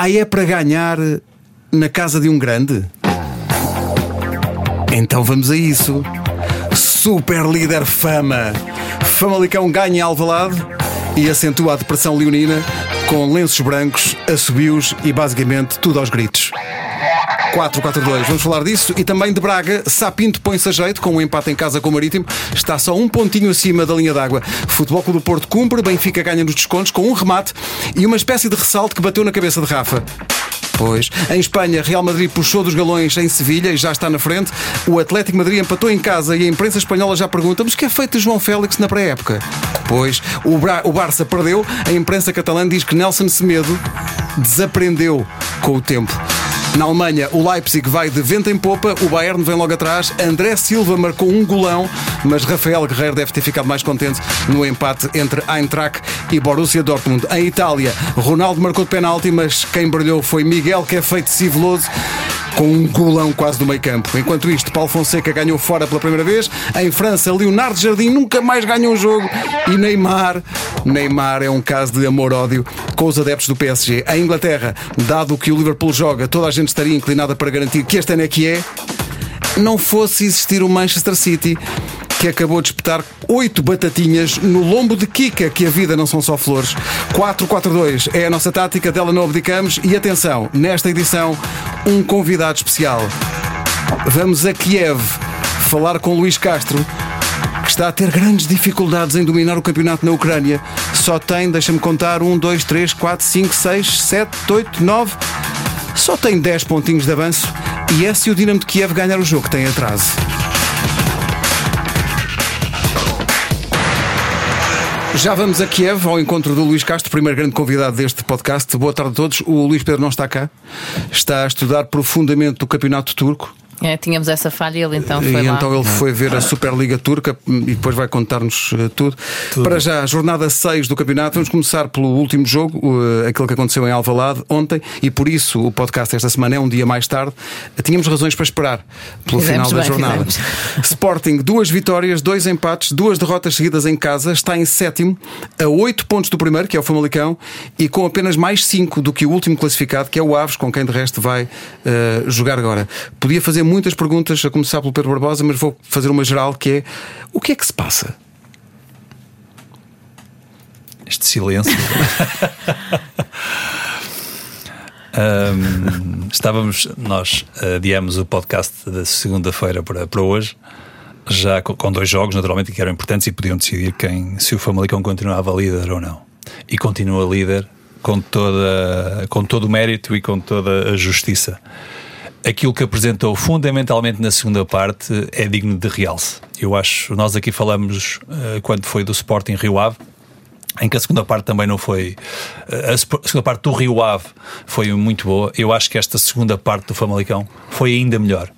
Aí é para ganhar na casa de um grande? Então vamos a isso. Super líder Fama. Famalicão ganha Alvalade e acentua a depressão leonina com lenços brancos, assobios e basicamente tudo aos gritos. 4-4-2, vamos falar disso e também de Braga. Sapinto põe-se a jeito com um empate em casa com o Marítimo, está só um pontinho acima da linha d'água. Futebol Clube do Porto cumpre, Benfica ganha nos descontos com um remate e uma espécie de ressalto que bateu na cabeça de Rafa. Pois. Em Espanha, Real Madrid puxou dos galões em Sevilha e já está na frente. O Atlético Madrid empatou em casa e a imprensa espanhola já pergunta: mas o que é feito de João Félix na pré-época? Pois, o, Bra o Barça perdeu. A imprensa catalã diz que Nelson Semedo desaprendeu com o tempo. Na Alemanha, o Leipzig vai de vento em popa, o Bayern vem logo atrás. André Silva marcou um golão, mas Rafael Guerreiro deve ter ficado mais contente no empate entre Eintracht e Borussia Dortmund. Em Itália, Ronaldo marcou de penalti, mas quem brilhou foi Miguel, que é feito civeloso com um golão quase do meio campo. Enquanto isto, Paulo Fonseca ganhou fora pela primeira vez. Em França, Leonardo Jardim nunca mais ganhou um jogo. E Neymar, Neymar é um caso de amor-ódio com os adeptos do PSG. Em Inglaterra, dado que o Liverpool joga, toda a gente estaria inclinada para garantir que este ano é que é. Não fosse existir o Manchester City que acabou de espetar oito batatinhas no lombo de Kika, que a vida não são só flores. 4-4-2 é a nossa tática, dela não abdicamos. E atenção, nesta edição, um convidado especial. Vamos a Kiev falar com Luís Castro, que está a ter grandes dificuldades em dominar o campeonato na Ucrânia. Só tem, deixa-me contar, 1, 2, 3, 4, 5, 6, 7, 8, 9. Só tem 10 pontinhos de avanço e é se o Dinamo de Kiev ganhar o jogo que tem atraso. Já vamos a Kiev ao encontro do Luís Castro, primeiro grande convidado deste podcast. Boa tarde a todos. O Luís Pedro não está cá, está a estudar profundamente o campeonato turco. É, tínhamos essa falha e ele então foi e lá. então ele foi ver a Superliga Turca e depois vai contar-nos uh, tudo. Para já, jornada 6 do campeonato, vamos começar pelo último jogo, uh, aquele que aconteceu em Alvalade ontem, e por isso o podcast esta semana é um dia mais tarde. Tínhamos razões para esperar pelo Fizemos final da bem, jornada. Sporting, duas vitórias, dois empates, duas derrotas seguidas em casa, está em sétimo, a 8 pontos do primeiro, que é o Famalicão, e com apenas mais 5 do que o último classificado, que é o Aves, com quem de resto vai uh, jogar agora. Podia fazer muitas perguntas, a começar pelo Pedro Barbosa, mas vou fazer uma geral que é o que é que se passa? Este silêncio. Um, estávamos, nós adiamos o podcast da segunda-feira para, para hoje, já com, com, dois jogos, naturalmente, que eram importantes e podiam decidir quem, se o Famalicão continuava líder ou não. E continua líder com, toda, com todo o mérito e com toda a justiça. Aquilo que apresentou fundamentalmente na segunda parte é digno de realce. Eu acho, nós aqui falamos uh, quando foi do Sporting Rio Ave, em que a segunda parte também não foi. A segunda parte do Rio Ave foi muito boa. Eu acho que esta segunda parte do Famalicão foi ainda melhor.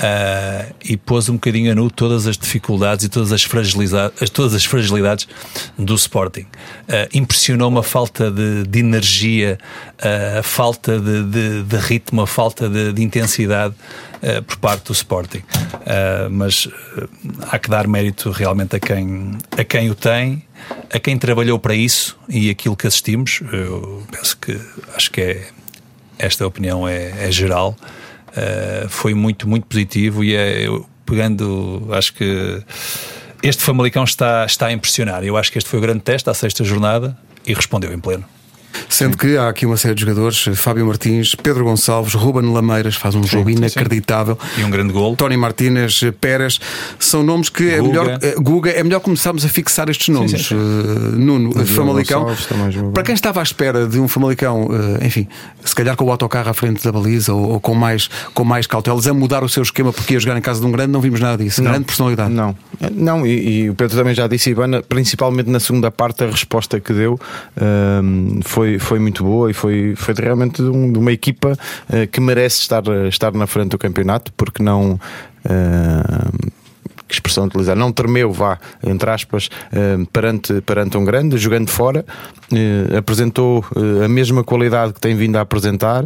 Uh, e pôs um bocadinho a nu todas as dificuldades e todas as fragilidades, todas as fragilidades do Sporting. Uh, Impressionou-me a falta de, de energia, uh, a falta de, de, de, ritmo, a falta de, intensidade por parte do Sporting. mas há que dar mérito realmente a quem, a quem o tem, a quem trabalhou para isso e aquilo que assistimos. Eu penso que acho que é, esta opinião é, é geral. Uh, foi muito, muito positivo e é, eu, pegando, acho que este Famalicão está, está a impressionar. Eu acho que este foi o grande teste à sexta jornada e respondeu em pleno. Sendo que há aqui uma série de jogadores, Fábio Martins, Pedro Gonçalves, Ruben Lameiras, faz um sim, jogo inacreditável. Sim. E um grande gol. Tony Martínez, Pérez, são nomes que Guga. é melhor, Guga, é melhor começarmos a fixar estes nomes. Sim, uh, Nuno, Famalicão. Para quem estava à espera de um Famalicão, uh, enfim, se calhar com o autocarro à frente da baliza ou, ou, com, mais, com mais cautelas, a mudar o seu esquema porque ia jogar em casa de um grande, não vimos nada disso. Não, grande personalidade. Não, não e, e, o Pedro também já disse, Ivana, principalmente na segunda parte, a resposta que deu uh, foi, foi muito boa e foi, foi realmente de, um, de uma equipa uh, que merece estar, estar na frente do campeonato, porque não. Uh, que expressão utilizar, não tremeu, vá, entre aspas, uh, perante, perante um grande, jogando fora, apresentou a mesma qualidade que tem vindo a apresentar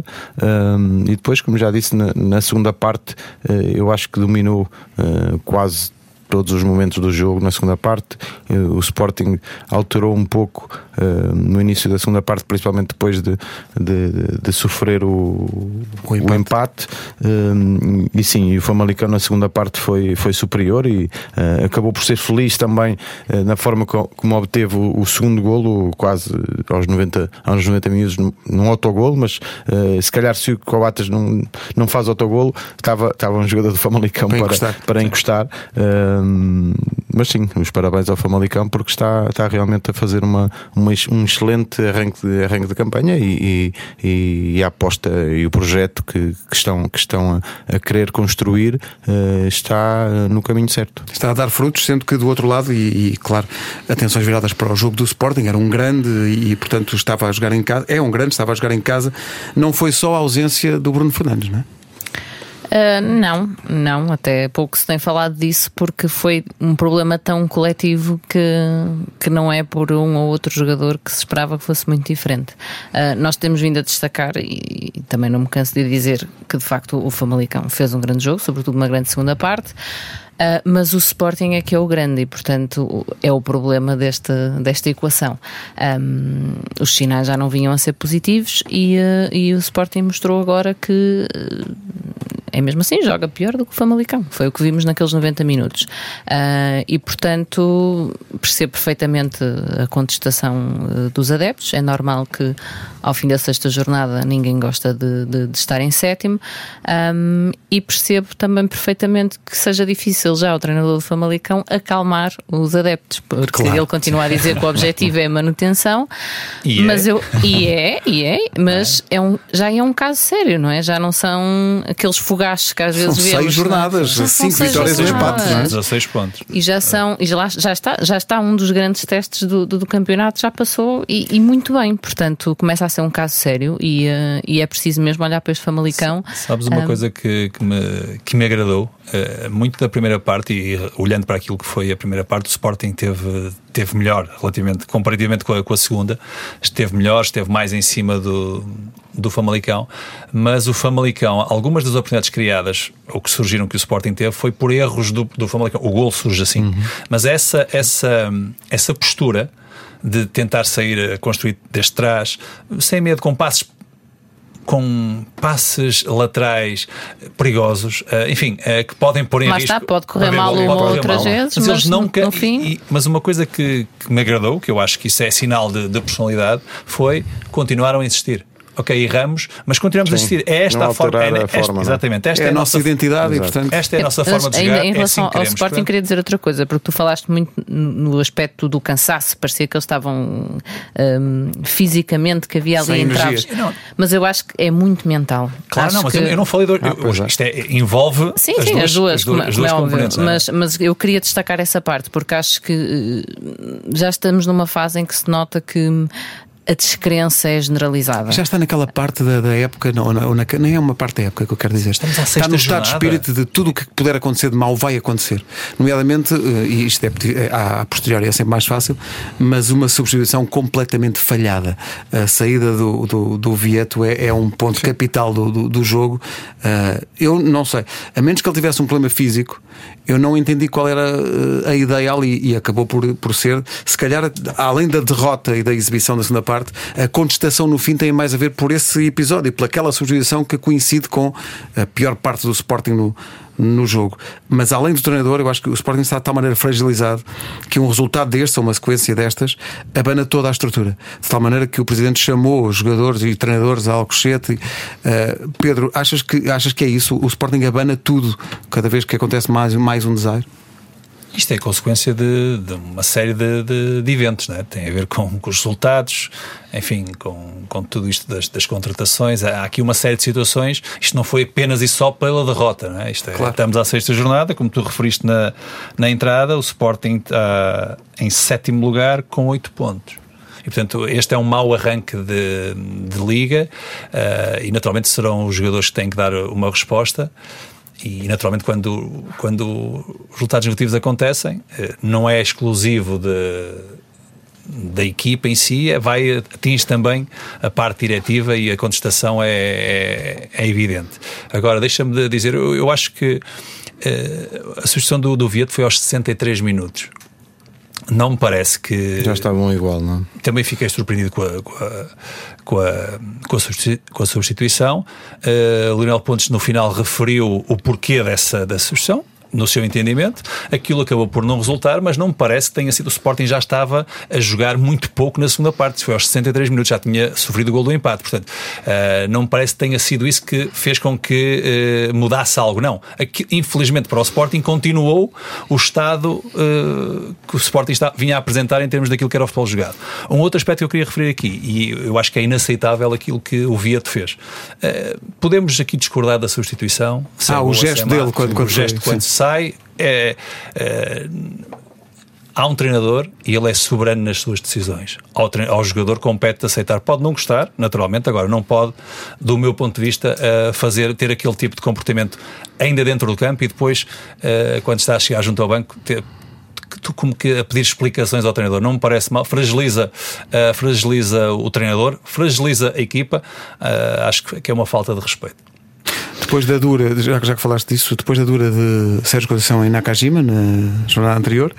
e depois, como já disse, na segunda parte, eu acho que dominou quase todos os momentos do jogo na segunda parte. O Sporting alterou um pouco no início da segunda parte, principalmente depois de, de, de sofrer o, o empate. O empate. e sim, o Famalicão na segunda parte foi, foi superior e acabou por ser feliz também na forma como obteve o, o segundo golo, quase aos 90, aos 90 minutos, num autogolo, mas se calhar se o Coates não, não faz autogolo, estava, estava um jogador do Famalicão para, para encostar. Para encostar. mas sim, os parabéns ao Famalicão porque está, está realmente a fazer uma, uma um excelente arranque de, arranque de campanha e, e, e a aposta e o projeto que, que estão, que estão a, a querer construir uh, está no caminho certo. Está a dar frutos, sendo que do outro lado, e, e, claro, atenções viradas para o jogo do Sporting, era um grande e portanto estava a jogar em casa, é um grande, estava a jogar em casa, não foi só a ausência do Bruno Fernandes, não é? Uh, não, não, até pouco se tem falado disso porque foi um problema tão coletivo que, que não é por um ou outro jogador que se esperava que fosse muito diferente. Uh, nós temos vindo a destacar, e, e, também não me canso de dizer que de facto o Famalicão fez um grande jogo, sobretudo uma grande segunda parte. Uh, mas o Sporting é que é o grande e, portanto, é o problema desta, desta equação. Um, os sinais já não vinham a ser positivos e, uh, e o Sporting mostrou agora que uh, é mesmo assim, joga pior do que o Famalicão. Foi o que vimos naqueles 90 minutos. e, portanto, percebo perfeitamente a contestação dos adeptos. É normal que, ao fim da sexta jornada, ninguém gosta de, de, de estar em sétimo. Um, e percebo também perfeitamente que seja difícil já o treinador do Famalicão acalmar os adeptos, porque claro. ele continua a dizer que o objetivo é a manutenção, e mas é. eu e é, e é, mas é. é. um, já é um caso sério, não é? Já não são aqueles fogaches que às vezes são vemos. Seis jornadas, cinco vitórias e empates, não é? 16 pontos. E já são, e já, já, está, já está um dos grandes testes do, do, do campeonato, já passou e, e, muito bem, portanto começa a ser um caso sério e, uh, e é preciso mesmo olhar para este Famalicão. Sabes uma um, coisa que, que, me, que me agradou? Uh, muito da primeira primeira parte e olhando para aquilo que foi a primeira parte, o Sporting teve, teve melhor relativamente, comparativamente com a, com a segunda, esteve melhor, esteve mais em cima do, do Famalicão, mas o Famalicão, algumas das oportunidades criadas, ou que surgiram que o Sporting teve, foi por erros do, do Famalicão. O gol surge assim, uhum. mas essa, essa, essa postura de tentar sair a construir desde trás, sem medo, com passos com passes laterais perigosos, uh, enfim, uh, que podem pôr em Mas risco. está, pode correr mal uma ou outras vezes, mas, mas nunca, no fim... E, mas uma coisa que, que, me agradou, que eu acho que isso é sinal de, de personalidade, foi continuaram a insistir ok, erramos, mas continuamos Sim, a assistir. É esta a forma. É, a forma exatamente. Esta é, é a nossa, identidade Exato. e, portanto. Esta é a nossa mas, forma de jogar. Em, em é relação assim ao Sporting, portanto... queria dizer outra coisa, porque tu falaste muito no aspecto do cansaço, parecia que eles estavam um, fisicamente, que havia ali entraves. Mas eu acho que é muito mental. Claro, acho não, mas que... eu não falei. Do, ah, eu, é. isto é, envolve. Sim, as, sim, duas, as duas, as duas, as duas é componentes. Mas, mas eu queria destacar essa parte, porque acho que eh, já estamos numa fase em que se nota que a descrença é generalizada. Já está naquela parte da, da época, não, não, na, nem é uma parte da época que eu quero dizer. Está no estado de espírito de tudo o que puder acontecer de mal vai acontecer. Nomeadamente, eh, e isto é, é a posteriori é sempre mais fácil, mas uma substituição completamente falhada. A saída do, do, do Vieto é, é um ponto Sim. capital do, do, do jogo. Uh, eu não sei, a menos que ele tivesse um problema físico, eu não entendi qual era eh, a ideia ali e acabou por, por ser, se calhar, além da derrota e da exibição da segunda parte, a contestação no fim tem mais a ver por esse episódio, pelaquela substituição que coincide com a pior parte do Sporting no, no jogo. Mas além do treinador, eu acho que o Sporting está de tal maneira fragilizado que um resultado deste, ou uma sequência destas, abana toda a estrutura. De tal maneira que o Presidente chamou os jogadores e treinadores a Alcochete. Uh, Pedro, achas que, achas que é isso? O Sporting abana tudo cada vez que acontece mais, mais um desaire? Isto é consequência de, de uma série de, de, de, eventos, né? tem a ver com, com, os resultados, enfim, com, com tudo isto das, das, contratações. Há aqui uma série de situações. Isto não foi apenas e só pela derrota. Né? Isto é, claro. Estamos à sexta jornada, como tu referiste na, na entrada, o Sporting está em sétimo lugar com oito pontos. E, portanto, este é um mau arranque de, de liga uh, e, naturalmente, serão os jogadores que têm que dar uma resposta e naturalmente quando, quando os resultados negativos acontecem, eh, não é exclusivo de, da equipa em si, é, vai, atinge também a parte diretiva e a contestação é, é, é evidente. Agora, deixa-me dizer, eu, eu, acho que uh, a sugestão do, do Vieto foi aos 63 minutos. não me parece que. Já estavam igual, não? é? Também fiquei surpreendido com a, com a, com a, com a, substituição. Uh, Lionel Pontes, no final, referiu o porquê dessa, dessa substituição. No seu entendimento, aquilo acabou por não resultar, mas não me parece que tenha sido. O Sporting já estava a jogar muito pouco na segunda parte. Foi aos 63 minutos, já tinha sofrido o gol do empate. Portanto, uh, não me parece que tenha sido isso que fez com que uh, mudasse algo. Não. Aqui, infelizmente para o Sporting, continuou o estado uh, que o Sporting está, vinha a apresentar em termos daquilo que era o futebol jogado. Um outro aspecto que eu queria referir aqui, e eu acho que é inaceitável aquilo que o Vieto fez. podemos aqui discordar da substituição. Ah, é o gesto se é dele quando- o quando gesto foi, quando. Sai é, é, há um treinador e ele é soberano nas suas decisões. Ao, ao jogador compete aceitar. Pode não gostar, naturalmente, agora não pode, do meu ponto de vista, eh, fazer ter aquele tipo de comportamento ainda dentro do campo e depois, eh, quando está a chegar junto ao banco, ter, tu como que a pedir explicações ao treinador. Não me parece mal. Fragiliza, eh, fragiliza o treinador, fragiliza a equipa. Acho que é uma falta de respeito. Depois da dura, já, já que falaste disso, depois da dura de Sérgio Conceição em Nakajima, na jornada anterior,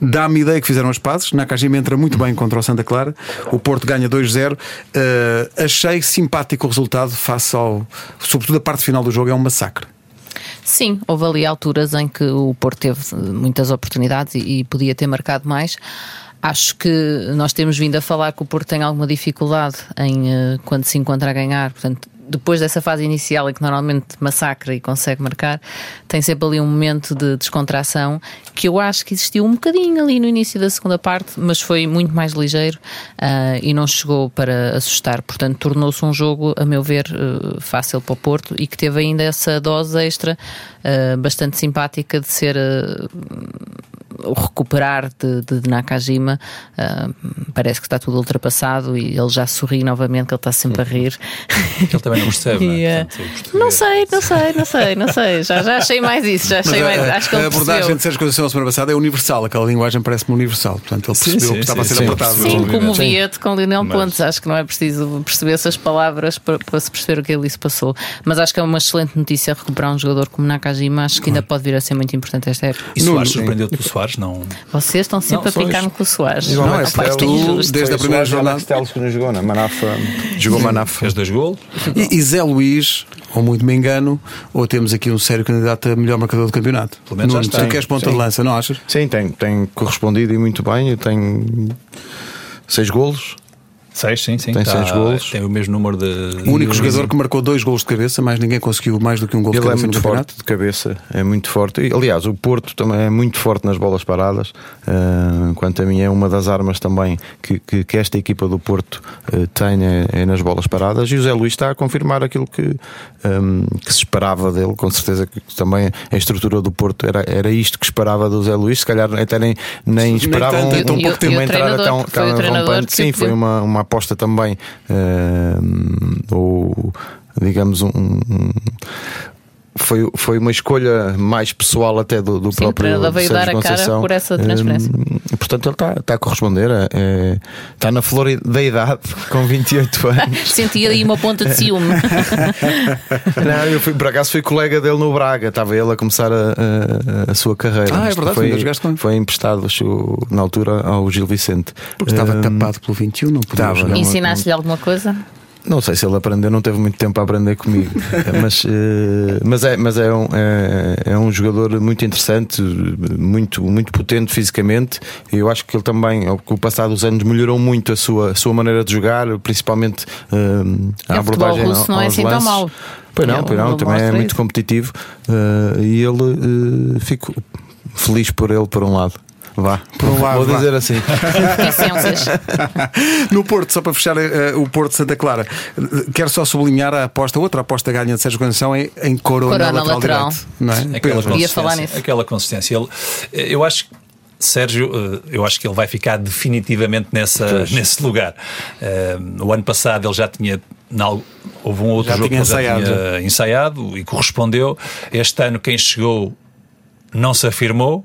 dá-me ideia que fizeram as pazes. Nakajima entra muito bem contra o Santa Clara, o Porto ganha 2-0. Eh, achei simpático o resultado, face ao. Sobretudo a parte final do jogo, é um massacre. Sim, houve ali alturas em que o Porto teve eh, muitas oportunidades e, e podia ter marcado mais. Acho que nós temos vindo a falar que o Porto tem alguma dificuldade em eh, quando se encontra a ganhar, portanto. Depois dessa fase inicial em que normalmente massacra e consegue marcar, tem sempre ali um momento de descontração que eu acho que existiu um bocadinho ali no início da segunda parte, mas foi muito mais ligeiro ah, e não chegou para assustar. Portanto, tornou-se um jogo, a meu ver, eh, fácil para o Porto e que teve ainda essa dose extra ah, bastante simpática de ser o recuperar de, de, Nakajima. ah, parece que está tudo ultrapassado e ele já sorri novamente, que ele está sempre a rir. Ele também não percebe, não E, é? ah, Portanto, não sei, não sei, não sei, não sei. Já, já achei mais isso, já achei Mas mais. a, Acho que a abordagem percebeu. de Sérgio Conceição a semana passada é universal, aquela linguagem parece-me universal. Portanto, ele Sim, percebeu sim, que estava a ser sim, sim. apertado. Sim, Obviamente. como o Sim. Vieto com Lionel Mas- Pontes. Acho que não é preciso perceber essas palavras para, para se perceber o que ele se passou. Mas acho que é uma excelente notícia recuperar um jogador como Nakajima. Acho que ainda pode vir a ser muito importante esta época. E Soares Nuno, surpreendeu-te o Soares? Não. Vocês estão sempre Não, a picar-me com o Soares. Igual Não, é é tu, desde a primeira e jornada. Alex que nos jogou, na Manafa. Jogou Manafa. Fez dois golos? E, e Zé Luís, ou muito me engano, ou temos aqui um sério candidato a melhor marcador do campeonato. Pelo menos Nuno, tu queres ponta de Sim. lança, não achas? Sim, tem, tem correspondido e muito bem. Eu tenho seis golos. Seis, sim, sim. Tem Tá- seis golos. Tem o mesmo número de. O único jogador que marcou dois gols de cabeça, mais ninguém conseguiu mais do que um gol de Ele é cabeça muito forte de cabeça, é muito forte. E, aliás, o Porto também é muito forte nas bolas paradas. Ah, quanto a mim, é uma das armas também que, que, que esta equipa do Porto ah, tem é, é nas bolas paradas. E o Zé Luís está a confirmar aquilo que, ahm, que se esperava dele. Com certeza que também a estrutura do Porto era, era isto que esperava do Zé Luís. Se calhar até nem, nem esperavam tanto, e um pouco e o uma entrada treinador, tão, tão treinador rompante. Sim, foi uma, uma aposta também. ahm, ou digamos um foi, foi uma escolha mais pessoal até do, do Sim, próprio treinador veio Sérgio dar a cara por essa transferência. Hum, portanto, ele está, está a corresponder. é- é- está na flor da idade, com 28 anos. Senti aí uma ponta de ciúme. Não, eu fui, por acaso fui colega dele no Braga, estava ele a começar a, a- a sua carreira. Ah, é verdade, foi, foi emprestado na altura ao Gil Vicente. Porque estava Hum, tapado pelo 21, não podia estava. Ensinaste-lhe alguma coisa? Não sei se ele aprendeu, não teve muito tempo a aprender comigo, mas, eh, mas, é, mas é, um, é, é um jogador muito interessante, muito, muito potente fisicamente. E eu acho que ele também, com o passar dos anos, melhorou muito a sua, a sua maneira de jogar, principalmente eh, a É, abordagem russo não é aos assim tão lances. mau. Pois não, pois não, também é muito competitivo eh, e ele eh, fico feliz por ele, por um lado. Vá, Por vou vá. dizer assim. No Porto, só para fechar eh, o Porto de Santa Clara, eh, quero só sublinhar a aposta, outra aposta ganha de Sérgio Conceição em, em Corona, Corona lateral, lateral. direito. Não é? Aquela consistência, falar nisso. Aquela consistência. Ele, eu acho que Sérgio, eh, eu acho que ele vai ficar definitivamente nessa, nesse lugar. Eh, o ano passado ele já tinha. na houve um outro Já jogo tinha que ele já ensaiado. tinha ensaiado e correspondeu. Este ano, quem chegou não se afirmou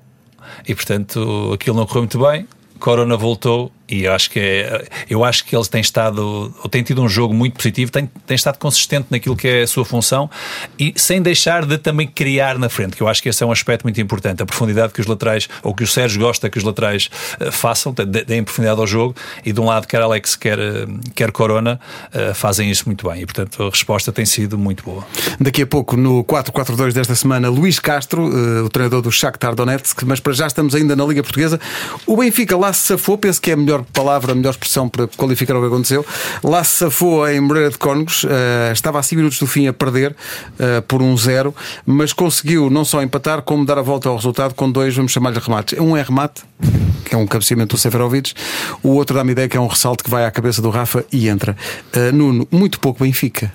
e, portanto, aquilo não correu muito bem. Corona voltou E eu acho que é, eu acho que eles têm estado, ou têm tido um jogo muito positivo, têm, têm estado consistente naquilo que é a sua função e sem deixar de também criar na frente, que eu acho que esse é um aspecto muito importante. A profundidade que os laterais, ou que o Sérgio gosta que os laterais uh, façam, deem profundidade ao jogo e de um lado, quer Alex, quer, uh, quer Corona, uh, fazem isso muito bem. E portanto a resposta tem sido muito boa. Daqui a pouco, no 4-4-2 desta semana, Luís Castro, o treinador do Shakhtar Donetsk, mas para já estamos ainda na Liga Portuguesa. O Benfica lá se safou, penso que é melhor melhor palavra, a melhor expressão para qualificar o que aconteceu. Lá se safou em Moreira de Cónegos, uh, estava a 5 minutos do fim a perder uh, por um zero, mas conseguiu não só empatar, como dar a volta ao resultado com dois, vamos chamar-lhe remates. Um é remate, que é um cabeceamento do Seferovic, o outro dá-me ideia que é um ressalto que vai à cabeça do Rafa e entra. Uh, Nuno, muito pouco Benfica.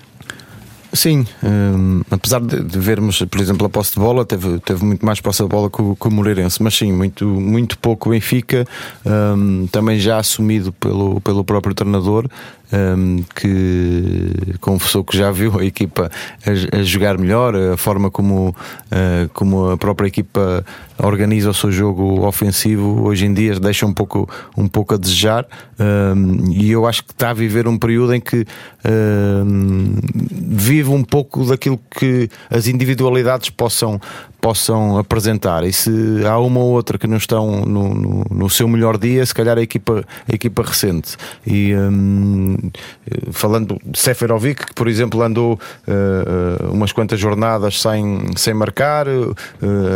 Sim, um, apesar de, de, vermos, por exemplo, a posse de bola, teve, teve muito mais posse de bola que o, que o Moreirense, mas sim, muito, muito pouco Benfica, um, também já assumido pelo, pelo próprio treinador, um, que confessou que já viu a equipa a, a jogar melhor, a forma como, uh, como a própria equipa organiza o seu jogo ofensivo hoje em dia deixa um pouco, um pouco a desejar um, e eu acho que está a viver um período em que um, vive um pouco daquilo que as individualidades possam, possam apresentar. E se há uma ou outra que não estão no, no, no seu melhor dia, se calhar a equipa, a equipa recente. E falando de Seferovic, que por exemplo andou uh, umas quantas jornadas sem, sem marcar,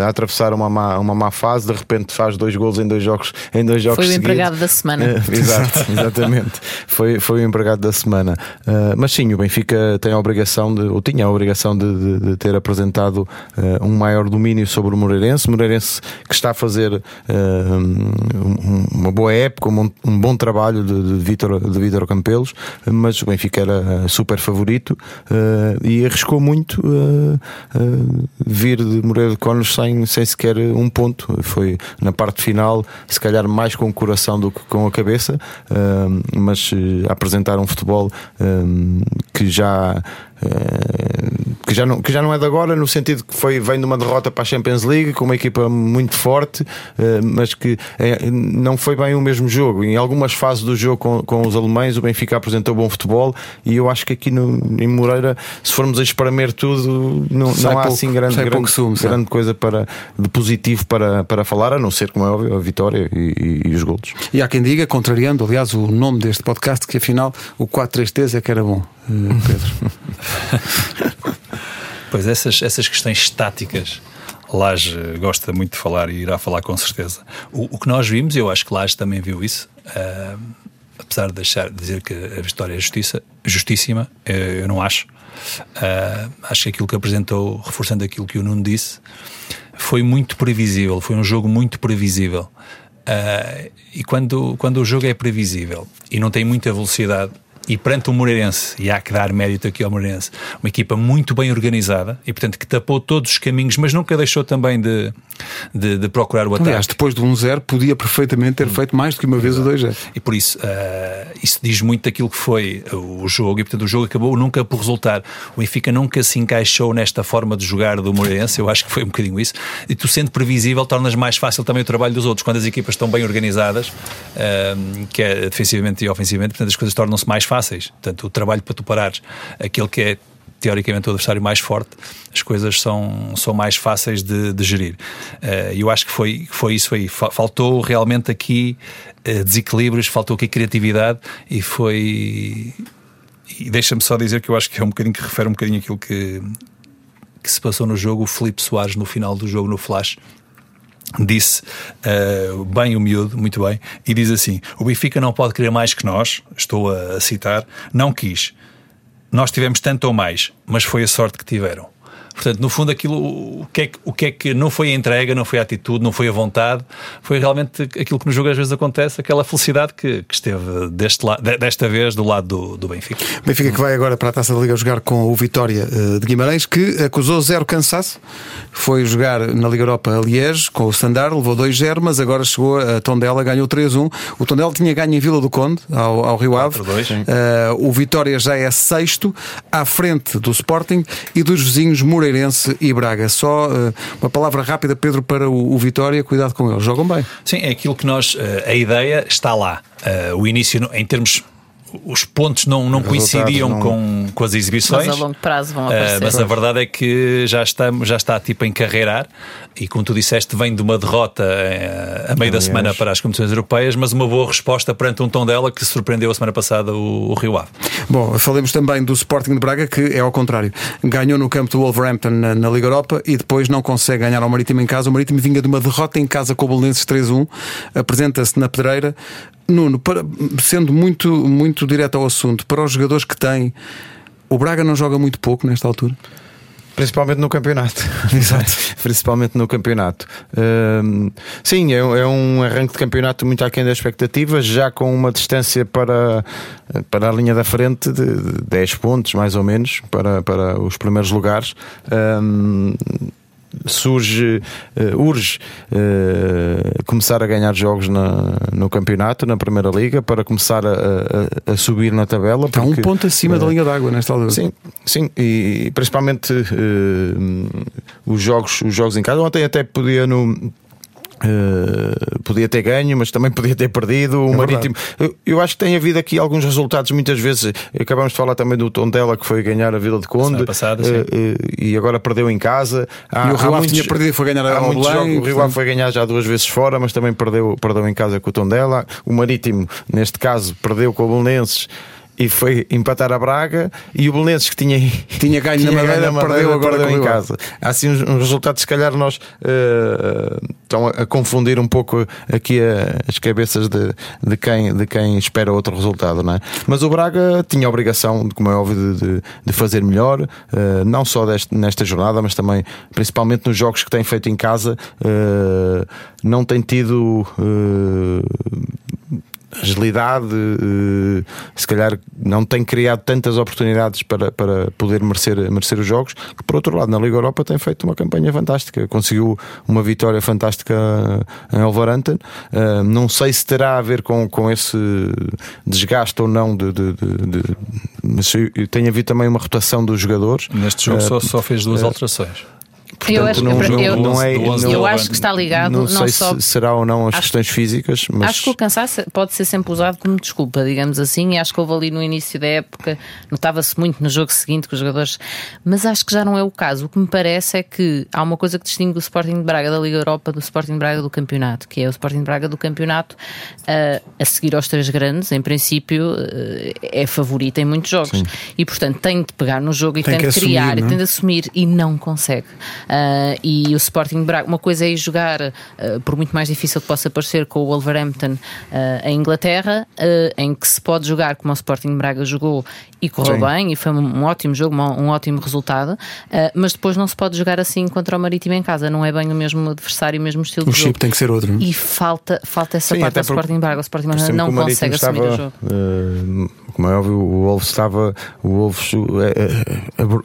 a atravessar uma má, uma má fase, de repente faz dois gols em dois jogos em dois jogos Foi o seguidos. empregado da semana. Exato, exatamente. foi, foi o empregado da semana. mas sim, o Benfica tem a obrigação de, ou tinha a obrigação de, de, de ter apresentado um maior domínio sobre o Moreirense. Moreirense que está a fazer uma boa época, um, um bom trabalho de, de Vítor de Vítor Campelos, mas o Benfica era super favorito uh, e arriscou muito uh, vir de Moreira de Conos sem, sem sequer um ponto. Foi na parte final, se calhar mais com o coração do que com a cabeça, mas apresentar um futebol que já eh, que já, não, que já não é de agora, no sentido que foi, vem de uma derrota para a Champions League com uma equipa muito forte, eh, mas que é, não foi bem o mesmo jogo. Em algumas fases do jogo com, com os alemães, o Benfica apresentou bom futebol e eu acho que aqui no, em Moreira, se formos a espremer tudo, não, não há pouco, assim grande, grande, sumo, grande coisa para, de positivo para, para falar, a não ser, como é óbvio, a vitória e, e, e os golos. E há quem diga, contrariando, aliás, o nome deste podcast, que afinal o 4-3-3 é que era bom. Pedro. pois essas, essas questões estáticas. Laje gosta muito de falar e irá falar com certeza. O, o que nós vimos, eu acho que Laje também viu isso, uh, apesar de deixar de dizer que a história é justiça, justíssima, eu, eu não acho. Uh, acho que aquilo que apresentou, reforçando aquilo que o Nuno disse, foi muito previsível, foi um jogo muito previsível. Uh, e quando, quando o jogo é previsível e não tem muita velocidade, e perante o Moreirense, e há que dar mérito aqui ao Moreirense, uma equipa muito bem organizada e, portanto, que tapou todos os caminhos, mas nunca deixou também de, de, de procurar o ataque. Aliás, depois do 1-0, podia perfeitamente ter feito mais do que uma vez o 2-0. E por isso, uh, isso diz muito daquilo que foi o jogo, e, portanto, o jogo acabou nunca por resultar. O Benfica nunca se encaixou nesta forma de jogar do Moreirense, eu acho que foi um bocadinho isso. E tu, sendo previsível, tornas mais fácil também o trabalho dos outros. Quando as equipas estão bem organizadas, uh, que é defensivamente e ofensivamente, portanto, as coisas tornam-se mais fáceis fáceis. Portanto, o trabalho para tu parares aquele que é teoricamente o adversário mais forte, as coisas são, são mais fáceis de, de gerir. Uh, eu acho que foi, foi isso aí. Faltou realmente aqui uh, desequilíbrios, faltou aqui criatividade e foi. E deixa-me só dizer que eu acho que é um bocadinho que refere um bocadinho aquilo que, que se passou no jogo. O Felipe Soares, no final do jogo, no Flash, disse uh, bem o miúdo, muito bem, e diz assim: o Benfica não pode querer mais que nós, estou a citar, não quis. Nós tivemos tanto ou mais, mas foi a sorte que tiveram. Portanto, no fundo, aquilo o que, é que, o que é que não foi a entrega, não foi a atitude, não foi a vontade, foi realmente aquilo que no jogo às vezes acontece, aquela felicidade que, que esteve deste la, desta vez do lado do, do Benfica. Benfica que vai agora para a Taça da Liga jogar com o Vitória eh, de Guimarães, que acusou zero cansaço, foi jogar na Liga Europa a Liège com o Standard, levou 2-0, mas agora chegou a Tondela, ganhou 3-1. O Tondela tinha ganho em Vila do Conde, ao, ao Rio Ave. Uh, o Vitória já é sexto, à frente do Sporting e dos vizinhos Moreira Moreirense e Braga. Só uh, uma palavra rápida, Pedro, para o, o, Vitória. Cuidado com eles, jogam bem. Sim, é aquilo que nós. Uh, a ideia está lá. Uh, o início, em termos os pontos não, não coincidiam não... Com, com as exibições. Mas a longo prazo vão aparecer. Uh, mas a verdade é que já está, já está tipo a encarreirar e como tu disseste, vem de uma derrota uh, a meio da semana para as competições europeias, mas uma boa resposta perante um tom dela que surpreendeu a semana passada o, o Rio Ave. Bom, falemos também do Sporting de Braga, que é ao contrário. Ganhou no campo do Wolverhampton na, na Liga Europa e depois não consegue ganhar ao Marítimo em casa. O Marítimo vinha de uma derrota em casa com o Belenenses 3-1, apresenta-se na pedreira. Nuno, para, sendo muito, muito direto ao assunto, para os jogadores que têm, o Braga não joga muito pouco nesta altura? Principalmente no campeonato. Exato. Principalmente no campeonato. Uh, sim, é, é, um arranque de campeonato muito aquém da expectativa, já com uma distância para, para a linha da frente de 10 pontos, mais ou menos, para, para os primeiros lugares. Uh, surge, uh, urge uh, começar a ganhar jogos na, no campeonato, na Primeira Liga, para começar a, a, a subir na tabela. Está um ponto acima uh, da linha d'água nesta altura. Sim, sim, e principalmente os, jogos, os jogos em casa. Ontem até podia no Uh, podia ter ganho, mas também podia ter perdido. O é Marítimo, eu, eu, acho que tem havido aqui alguns resultados, muitas vezes. Acabamos de falar também do Tondela que foi ganhar a Vila de Conde passada, uh, uh, e agora perdeu em casa. Há, e o Rio Ave tinha perdido foi ganhar muitos jogos, O Rio Ave foi ganhar já duas vezes fora, mas também perdeu, perdeu em casa com o Tondela. O Marítimo, neste caso, perdeu com o Belenenses e foi empatar a Braga e o Belenenses que tinha, tinha ganho tinha na Madeira, Madeira perdeu agora perdeu em casa. Há assim uns, uns resultados, se calhar nós uh, estão a, confundir um pouco aqui a, as cabeças de, de, quem, de quem espera outro resultado, não é? Mas o Braga tinha a obrigação, como é óbvio, de, de fazer melhor, uh, não só deste, nesta jornada, mas também principalmente nos jogos que tem feito em casa, uh, não tem tido agilidade, eh, se calhar não tem criado tantas oportunidades para, para poder merecer, merecer os jogos, que por outro lado na Liga Europa tem feito uma campanha fantástica, conseguiu uma vitória fantástica em Wolverhampton. Eh, não sei se terá a ver com, com esse desgaste ou não, de, de, de, de mas tem havido também uma rotação dos jogadores. Neste jogo só, só fez duas alterações. Portanto, eu acho, não, eu, não é, não, eu acho que está ligado. Não, não sei só, se será ou não as acho, questões físicas, mas. Acho que o cansaço pode ser sempre usado como desculpa, digamos assim, e acho que houve ali no início da época, notava-se muito no jogo seguinte que os jogadores. Mas acho que já não é o caso. O que me parece é que há uma coisa que distingue o Sporting de Braga da Liga Europa do Sporting de Braga do campeonato, que é o Sporting de Braga do campeonato uh, a seguir aos três grandes, em princípio, uh, é favorito em muitos jogos. Sim. E portanto tem de pegar no jogo e tem, tem de criar assumir, e tem de assumir e não consegue. Uh, e o Sporting Braga, uma coisa é ir jogar, uh, por muito mais difícil que possa parecer, com o Wolverhampton uh, em Inglaterra, em que se pode jogar como o Sporting Braga jogou e correu Sim. bem, e foi um, ótimo jogo, um, um ótimo resultado, mas depois não se pode jogar assim contra o Marítimo em casa, não é bem o mesmo adversário, o mesmo estilo o de jogo. O chip tem que ser outro. É? E falta, falta essa Sim, parte do Sporting Braga. O Sporting Braga não consegue assumir estava, o jogo. Como é óbvio, o Wolves estava. O Wolves,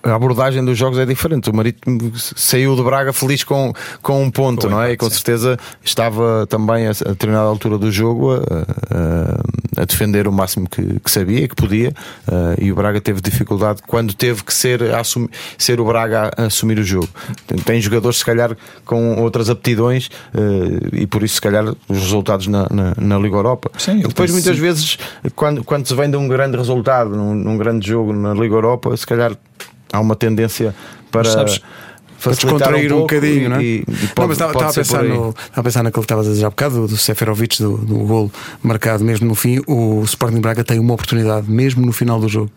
a abordagem dos jogos é diferente. O Marítimo saiu de Braga feliz com, com um ponto, não é? E com certeza estava também a, a determinada altura do jogo a, a, a defender o máximo que, que sabia e que podia. Uh, e o Braga teve dificuldade quando teve que ser, assumir, ser o Braga a assumir o jogo. Tem, tem jogadores, se calhar, com outras aptidões uh, e por isso, se calhar, os resultados na, na, na Liga Europa. Sim, Depois, muitas sim. vezes, quando, quando se vem de um grande resultado, num, num grande jogo na Liga Europa, se calhar há uma tendência para para descontrair um, um bocadinho, não é? E, e pode, não, mas estava, estava, a pensar no, estava a pensar naquilo que estavas a dizer há bocado, do, do Seferovic, do, do golo marcado mesmo no fim. O Sporting Braga tem uma oportunidade, mesmo no final do jogo,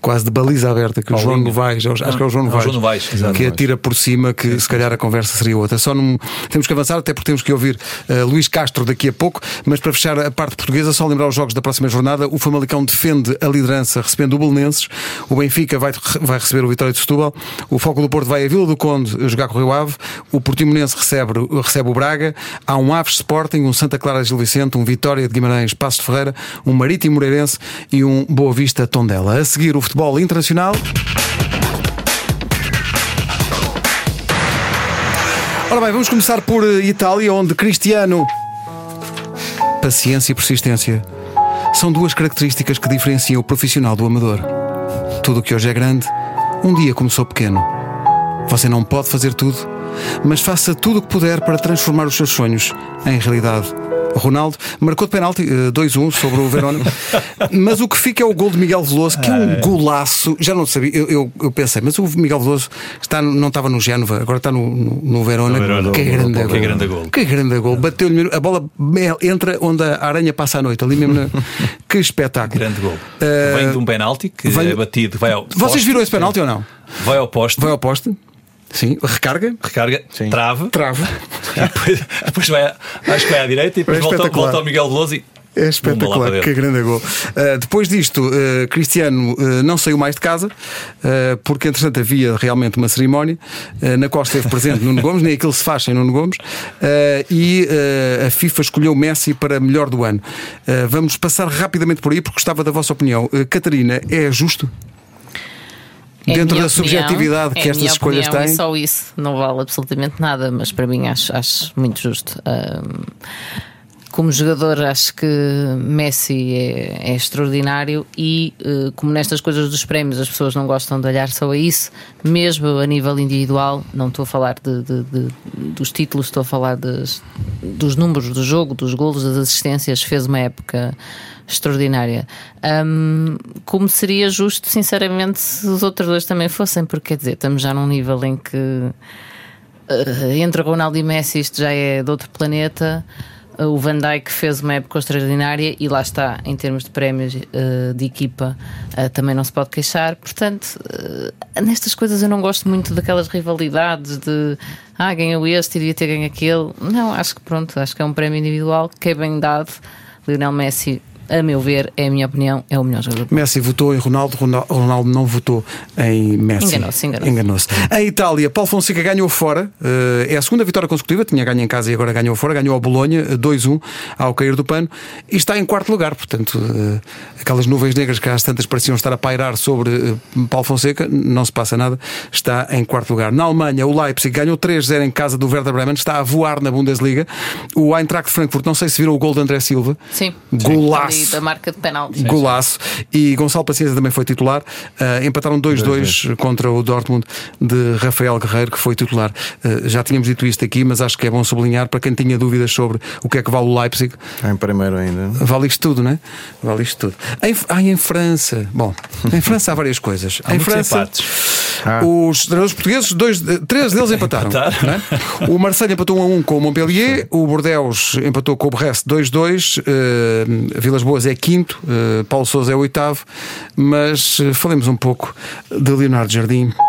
quase de baliza aberta que o João Novaes, acho que é o João Novaes, João Novaes que atira por cima, que se calhar a conversa seria outra. Só não temos que avançar, até porque temos que ouvir uh, Luís Castro daqui a pouco, mas para fechar a parte portuguesa, só lembrar os jogos da próxima jornada. O Famalicão defende a liderança recebendo o Belenenses, o Benfica vai, vai receber o Vitória de Setúbal, o Foco do Porto vai a Vila do Conde jogar com o Rio Ave, o Portimonense recebe, recebe o Braga, há um Aves Sporting, um Santa Clara de Gil Vicente, um Vitória de Guimarães Passo de Ferreira, um Marítimo Moreirense e um Boa Vista Tondela. A seguir o futebol internacional Ora bem, vamos começar por eh, Itália, onde Cristiano. Paciência e persistência são duas características que diferenciam o profissional do amador. Tudo o que hoje é grande, um dia começou pequeno. Você não pode fazer tudo, mas faça tudo o que puder para transformar os seus sonhos em realidade. Ronaldo marcou de penalti eh, 2-1 sobre o Verona, mas o que fica é o gol de Miguel Veloso, que é um golaço. Já não sabia, eu, eu, eu pensei, mas o Miguel Veloso está, não estava no Génova, agora está no, no, no Verona. No Verona. Que grande Que gol. grande gol. Que grande gol. Bateu-lhe a bola entra onde a aranha passa a noite, ali mesmo. Na... que espetáculo. Grande gol. Eh, Vem de um penalti que vem- é batido, vai ao Vocês poste, viram esse penalti ou não? Vai ao poste, Vai ao poste? Sim, recarga. recarga, Sim. trave, Trava. depois, depois vai, acho que vai à direita e depois É volta, volta ao Miguel Veloso e É espetacular, que grande gol. Uh, depois disto, uh, Cristiano uh, não saiu mais de casa, porque entretanto havia realmente uma cerimónia na qual esteve presente Nuno Gomes, nem aquilo se faz sem Nuno Gomes, e a FIFA escolheu Messi para melhor do ano. Vamos passar rapidamente por aí, porque gostava da vossa opinião. Catarina, é justo? É Dentro da subjetividade opinião, que é estas escolhas têm? É só isso, não vale absolutamente nada, mas para mim acho, acho muito justo. Ahm, como jogador, acho que Messi é, é extraordinário e, eh, como nestas coisas dos prémios, as pessoas não gostam de olhar só a isso, mesmo a nível individual, não estou a falar de, de- de- dos títulos, estou a falar dos números do jogo, dos golos, das assistências. Fez uma época extraordinária. Ahm, como seria justo, sinceramente, se os outros dois também fossem, porque quer dizer, estamos já num nível em que eh, entre Ronaldo e Messi isto já é de outro planeta. O Van Dijk fez uma época extraordinária e lá está, em termos de prémios eh, de equipa, eh, também não se pode queixar. Portanto, nestas coisas eu não gosto muito daquelas rivalidades de ah, ganhou este e devia ter ganho aquele. Não, acho que pronto, acho que é um prémio individual que é bem dado. Lionel Messi, a meu ver, é a minha opinião, é o melhor jogador. Messi votou em Ronaldo, Ronaldo, Ronaldo não votou em Messi. Enganou-se, enganou-se. Enganou-se. Em Itália, Paulo Fonseca ganhou fora. eh, é a segunda vitória consecutiva. Tinha ganho em casa e agora ganhou fora. Ganhou ao Bolonha, eh, 2-1, ao cair do pano. E está em quarto lugar. Portanto, eh, aquelas nuvens negras que às tantas pareciam estar a pairar sobre eh, Paulo Fonseca, não se passa nada. Está em quarto lugar. Na Alemanha, o Leipzig ganhou 3-0 em casa do Werder Bremen. Está a voar na Bundesliga. O Eintracht Frankfurt, não sei se viram o gol de André Silva. Sim, Golaço. Ali da marca de penalti. Golaço. E Gonçalo Paciência também foi titular. Uh, empataram 2-2 contra o Dortmund de Rafael Guerreiro, que foi titular. Uh, já tínhamos dito isto aqui, mas acho que é bom sublinhar para quem tinha dúvidas sobre o que é que vale o Leipzig. Em primeiro ainda. Vale isto tudo, não é? Vale isto tudo. Em, ah, em França. Bom, em França há várias coisas. Há em muitos França. empates. Ah. Os treinadores portugueses, dois, três deles empataram. Empataram. é? O Marseille empatou 1 a 1 com o Montpellier, o Bordeaux empatou com o Brest 2-2, eh, Vilas Boas é quinto, eh, Paulo Sousa é oitavo, mas eh, falemos um pouco de Leonardo Jardim.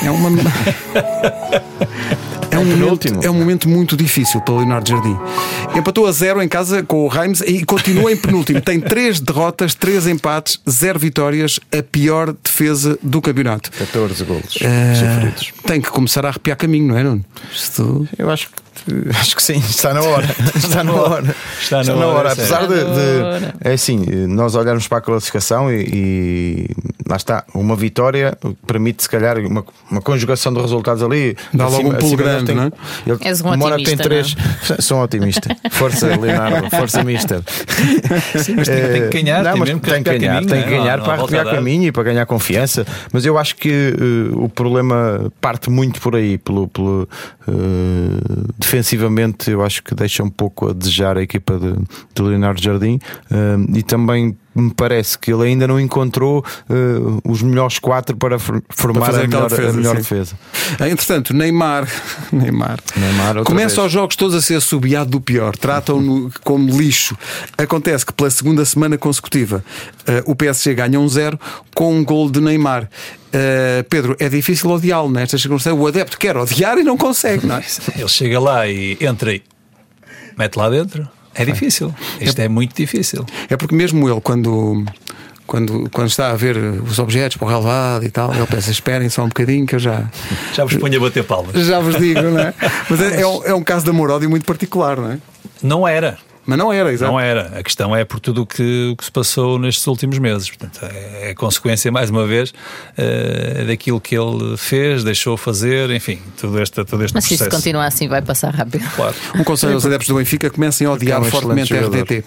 É uma. É um, momento, penúltimo. é um momento muito difícil para o Leonardo Jardim. Empatou a zero em casa com o Reims e continua em penúltimo. Tem três derrotas, três empates, zero vitórias, a pior defesa do campeonato. 14 golos sofridos. tem que começar a arrepiar caminho, não é, Nuno? Isto- Eu acho que acho que sim, está na hora. Está na hora. Está na hora, Apesar de, Está na de- hora. é assim, nós olharmos para a classificação e, e lá está, uma vitória permite se calhar uma, uma conjugação de resultados ali. Dá logo um pulo acima grande, tem- não é? Ele, És um o Mónaco tem otimista, três. Sou um otimista. Força, Leonardo, força mister. Sim, mas tem, tem que ganhar, Não, tem mas que tem que arrepiar ganhar, caminho, tem que não é? ganhar Não para arrepiar caminho e para ganhar confiança. Mas eu acho que eh, o problema parte muito por aí, pelo, pelo, eh, defensivamente, eu acho que deixa um pouco a desejar a equipa de, de Leonardo Jardim eh, e também me parece que ele ainda não encontrou eh, os melhores quatro para for- formar fazer a melhor, defesa, a melhor sim. defesa. Ah, Entretanto, Neymar, Neymar, Neymar, começa vez. os jogos todos a ser assobiado do pior, tratam-no como lixo. Acontece que pela segunda semana consecutiva ah, o PSG ganha um zero com um gol de Neymar. Ah, Pedro, é difícil odiá-lo nestas circunstâncias. O adepto quer odiar e não consegue, não é? Ele chega lá e entra e mete lá dentro. É difícil. Isto é muito difícil. É porque mesmo ele, quando, quando, quando está a ver os objetos para o relevado e tal, ele pensa: esperem só um bocadinho que eu já, Já vos ponho a bater palmas. já vos digo, não é? Mas é, é um, é um caso de amor-ódio muito particular, não é? Não era. Mas não era, exato. Não era. A questão é por tudo o que, o que se passou nestes últimos meses. Portanto, é, é consequência, mais uma vez, uh, daquilo que ele fez, deixou fazer, enfim, todo este, todo este Mas se processo. isso continuar assim, vai passar rápido. Claro. Um conselho aos adeptos do Benfica: comecem a odiar é um fortemente a RTT.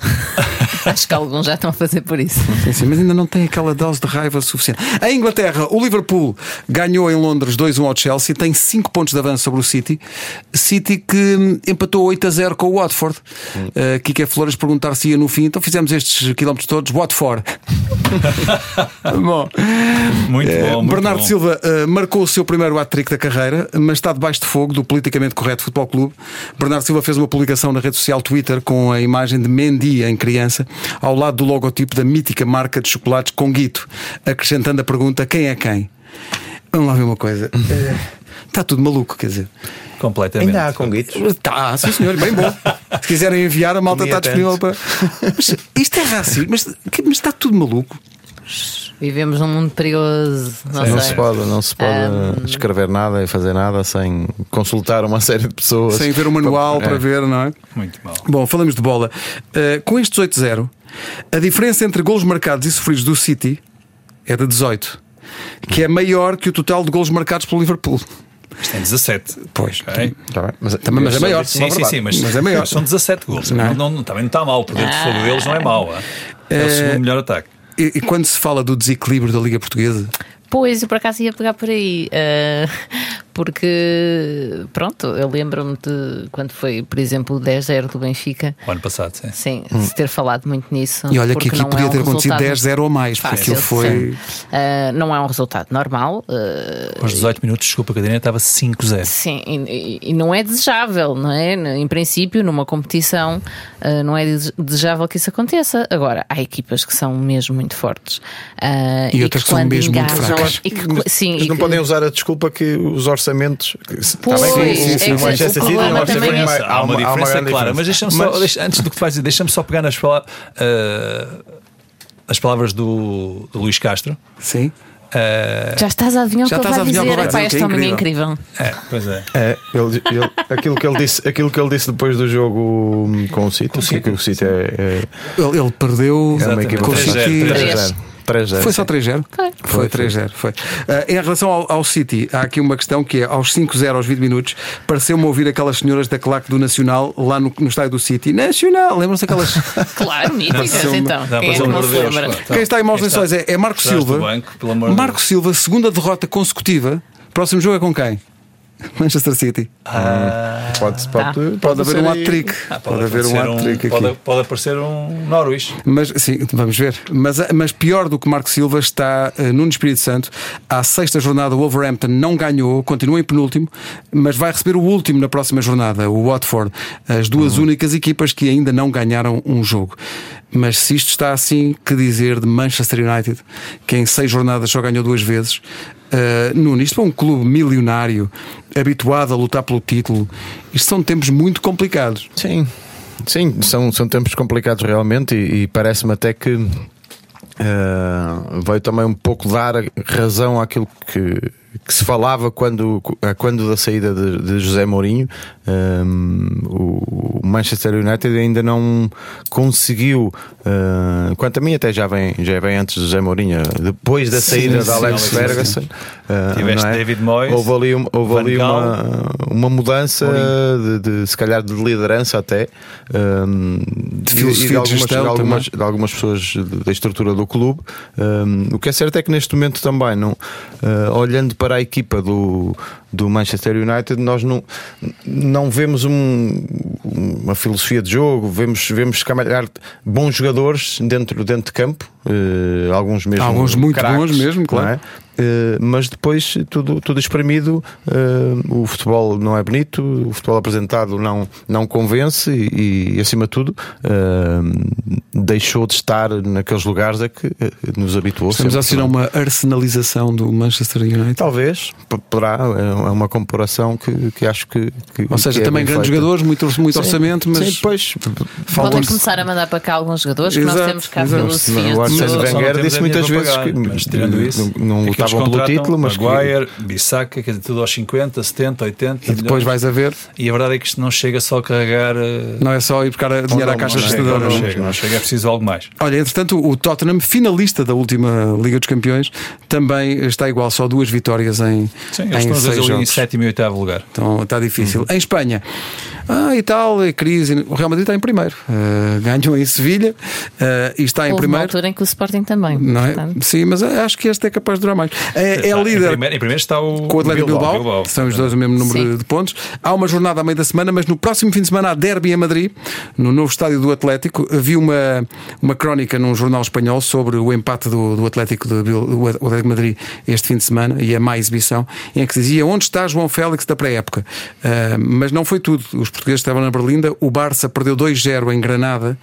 Acho que alguns já estão a fazer por isso. Sim, sim, mas ainda não tem aquela dose de raiva suficiente. Em Inglaterra, o Liverpool ganhou em Londres 2-1 ao Chelsea, tem 5 pontos de avanço sobre o City. City que hum, empatou 8 a 0 com o Watford. Uh, Kike Flores perguntar se ia no fim, então fizemos estes quilómetros todos. Watford. bom, Muito eh, bom. muito Bernardo bom. Silva uh, marcou o seu primeiro hat-trick da carreira, mas está debaixo de fogo do politicamente correto Futebol Clube. Bernardo Silva fez uma publicação na rede social Twitter com a imagem de Mendy em criança, ao lado do logotipo da mítica marca de chocolates Conguito, acrescentando a pergunta: quem é quem? Vamos lá ver uma coisa. Eh, Está tudo maluco, quer dizer. Completamente. Ainda há conguitos. Está, sim senhor, bem bom. Se quiserem enviar, a malta Comia está disponível para. Mas isto é racismo, mas, mas está tudo maluco. Vivemos num mundo perigoso. Não, Não sei. se pode, não se pode escrever nada e fazer nada sem consultar uma série de pessoas. Sem ver o manual É. para ver, não é? Muito mal. Bom, falamos de bola. Uh, com estes 8-0, a diferença entre golos marcados e sofridos do City é de 18, que é maior que o total de golos marcados pelo Liverpool. Isto tem 17. Pois. Ok? Tá bem, mas, Também, mas é maior. Sim, sim, sim, mas, Mas é maior. são 17 gols. Não é? Não, não- também não está mal. O poder de fogo deles não é mau. ah. É o Eh, segundo melhor ataque. E, e quando se fala do desequilíbrio da Liga Portuguesa, Pois, eu por acaso ia pegar por aí. eh, porque, pronto, eu lembro-me de quando foi, por exemplo, o 10-0 do Benfica. O ano passado, sim. Sim, se ter falado muito nisso. Hum. e olha que aqui não podia é um ter acontecido resultado 10-0 ou mais, porque fácil, aquilo foi. Eh, não é um resultado normal. eh, Aos 18 minutos, desculpa, Catarina, estava 5-0. Sim, e, e- e não é desejável, não é? Em princípio, numa competição, eh, não é dese- desejável que isso aconteça. Agora, há equipas que são mesmo muito fortes eh, E outras que são mesmo muito engajam- fracas. e que- sim, Mas e não que- podem usar a desculpa que os orçamentos. Que se- Pois, tá bem, sim, o- o. Manchester O City não é- mais- Há uma diferença, clara. Mas deixa-me só, deixa- antes do que tu vais dizer, deixa-me só pegar nas, pala- eh, as palavras do, do Luís Castro. Sim. Eh, Já estás a adivinhar o Já que ele estás a vai o dizer. ele vai dizer, este é homem é incrível. é, pois é. É, ele, ele- aquilo, que ele disse, aquilo que ele disse depois do jogo com o City, City, que o City é, Ele, ele perdeu é, é uma Exatamente. equipa com o 3-0, City. 3-0. 3-0. Foi só 3-0? Foi. Foi 3-0. Foi. Ah, em relação ao, ao City, há aqui uma questão que é aos 5-0 aos 20 minutos, pareceu-me ouvir aquelas senhoras da claque do Nacional lá no, no estádio do City. Nacional! Lembram-se aquelas. Claro, míticas então. Não, Quem é que não se lembra? Então, Quem está em maus lençóis é, é Marco Silva. banco, pelo amor de Marco. Silva, segunda derrota consecutiva. Próximo jogo é com quem? Manchester City. Pode, pode, Pode haver ser um hat-trick. Ah, Pode haver um aparecer hat-trick pode, aqui. pode aparecer um Norwich. Mas sim, vamos ver. Mas, mas pior do que Marco Silva está uh, Nuno Espírito Santo. À sexta jornada, o Wolverhampton não ganhou, continua em penúltimo, mas vai receber o último na próxima jornada, o Watford. As duas únicas equipas que ainda não ganharam um jogo. Mas se isto está assim, que dizer de Manchester United, que em seis jornadas só ganhou duas vezes? Uh, Nuno, isto é um clube milionário, habituado a lutar pelo título. Isto são tempos muito complicados. Sim, sim, são, são tempos complicados realmente e, e parece-me até que eh, veio também um pouco dar razão àquilo que, que se falava quando, quando da saída de, de José Mourinho. Um, o Manchester United ainda não conseguiu, uh, quanto a mim, até já vem, já vem antes de José Mourinho, depois da Sim, saída de sim, Alex sim, Ferguson. uh, Tiveste é? David Moyes, Houve ali, um- houve ali uma, uma mudança de, de, se calhar de liderança até um, de, filosofia e de algumas, gestão algumas, de algumas pessoas da estrutura do clube. Um, o que é certo é que neste momento também, não, uh, olhando para a equipa do, do Manchester United, nós não, não vemos um- uma filosofia de jogo, vemos, vemos se calhar bons jogadores dentro, dentro de campo, uh, alguns mesmo. Alguns muito craques, bons mesmo, não claro. é? Uh, mas depois tudo, tudo espremido, uh, o futebol não é bonito, o futebol apresentado não, não convence e, e, acima de tudo, uh, deixou de estar naqueles lugares a que nos habituou. Estamos a assinar é? uma arsenalização do Manchester United. Talvez, poderá, é uma comparação que, que acho que. que- Ou seja, que é também grandes feita. jogadores, muito, muito Sim, orçamento, mas Sim, pois. faltam Podem começar a mandar para cá alguns jogadores que nós Exato, temos cá exato. filosofias O de Arsene Wenger disse é muitas vezes para que pagar, mas tirando isso, não, não que estavam pelo título, mas que- Maguire, Bissaka, quer dizer, tudo aos 50, 70, 80. E depois milhões. vais a ver, E a verdade é que isto não chega só a carregar. eh, não é só ir buscar dinheiro à caixa registradora. não não chega, não chega, é preciso algo mais. Olha, entretanto, o Tottenham, finalista da última Liga dos Campeões, também está igual, só duas vitórias em, Sim, em eles estão seis ali em jogos. sétimo e oitavo lugar. Então está difícil. Em Espanha, ah, e tal, é crise. O Real Madrid está em primeiro. Uh, ganhou em Sevilha uh, e está em Houve uma primeiro. altura em que o Sporting também. Não é? Sim, mas acho que este é capaz de durar mais. É, é Ah, Em líder primeiro, em primeiro está o, com o Atlético Bilbao, Bilbao. são os dois o mesmo número Sim. de- pontos. Há uma jornada à meio da semana, mas no próximo fim de semana há derby em Madrid, no novo estádio do Atlético. Vi uma, uma crónica num jornal espanhol sobre o empate do, do Atlético de do Atlético de Madrid este fim de semana e a má exibição, em que se dizia onde está João Félix da pré-época. Ah, mas não foi tudo. Os portugueses estavam na Berlinda, o Barça perdeu 2-0 em Granada.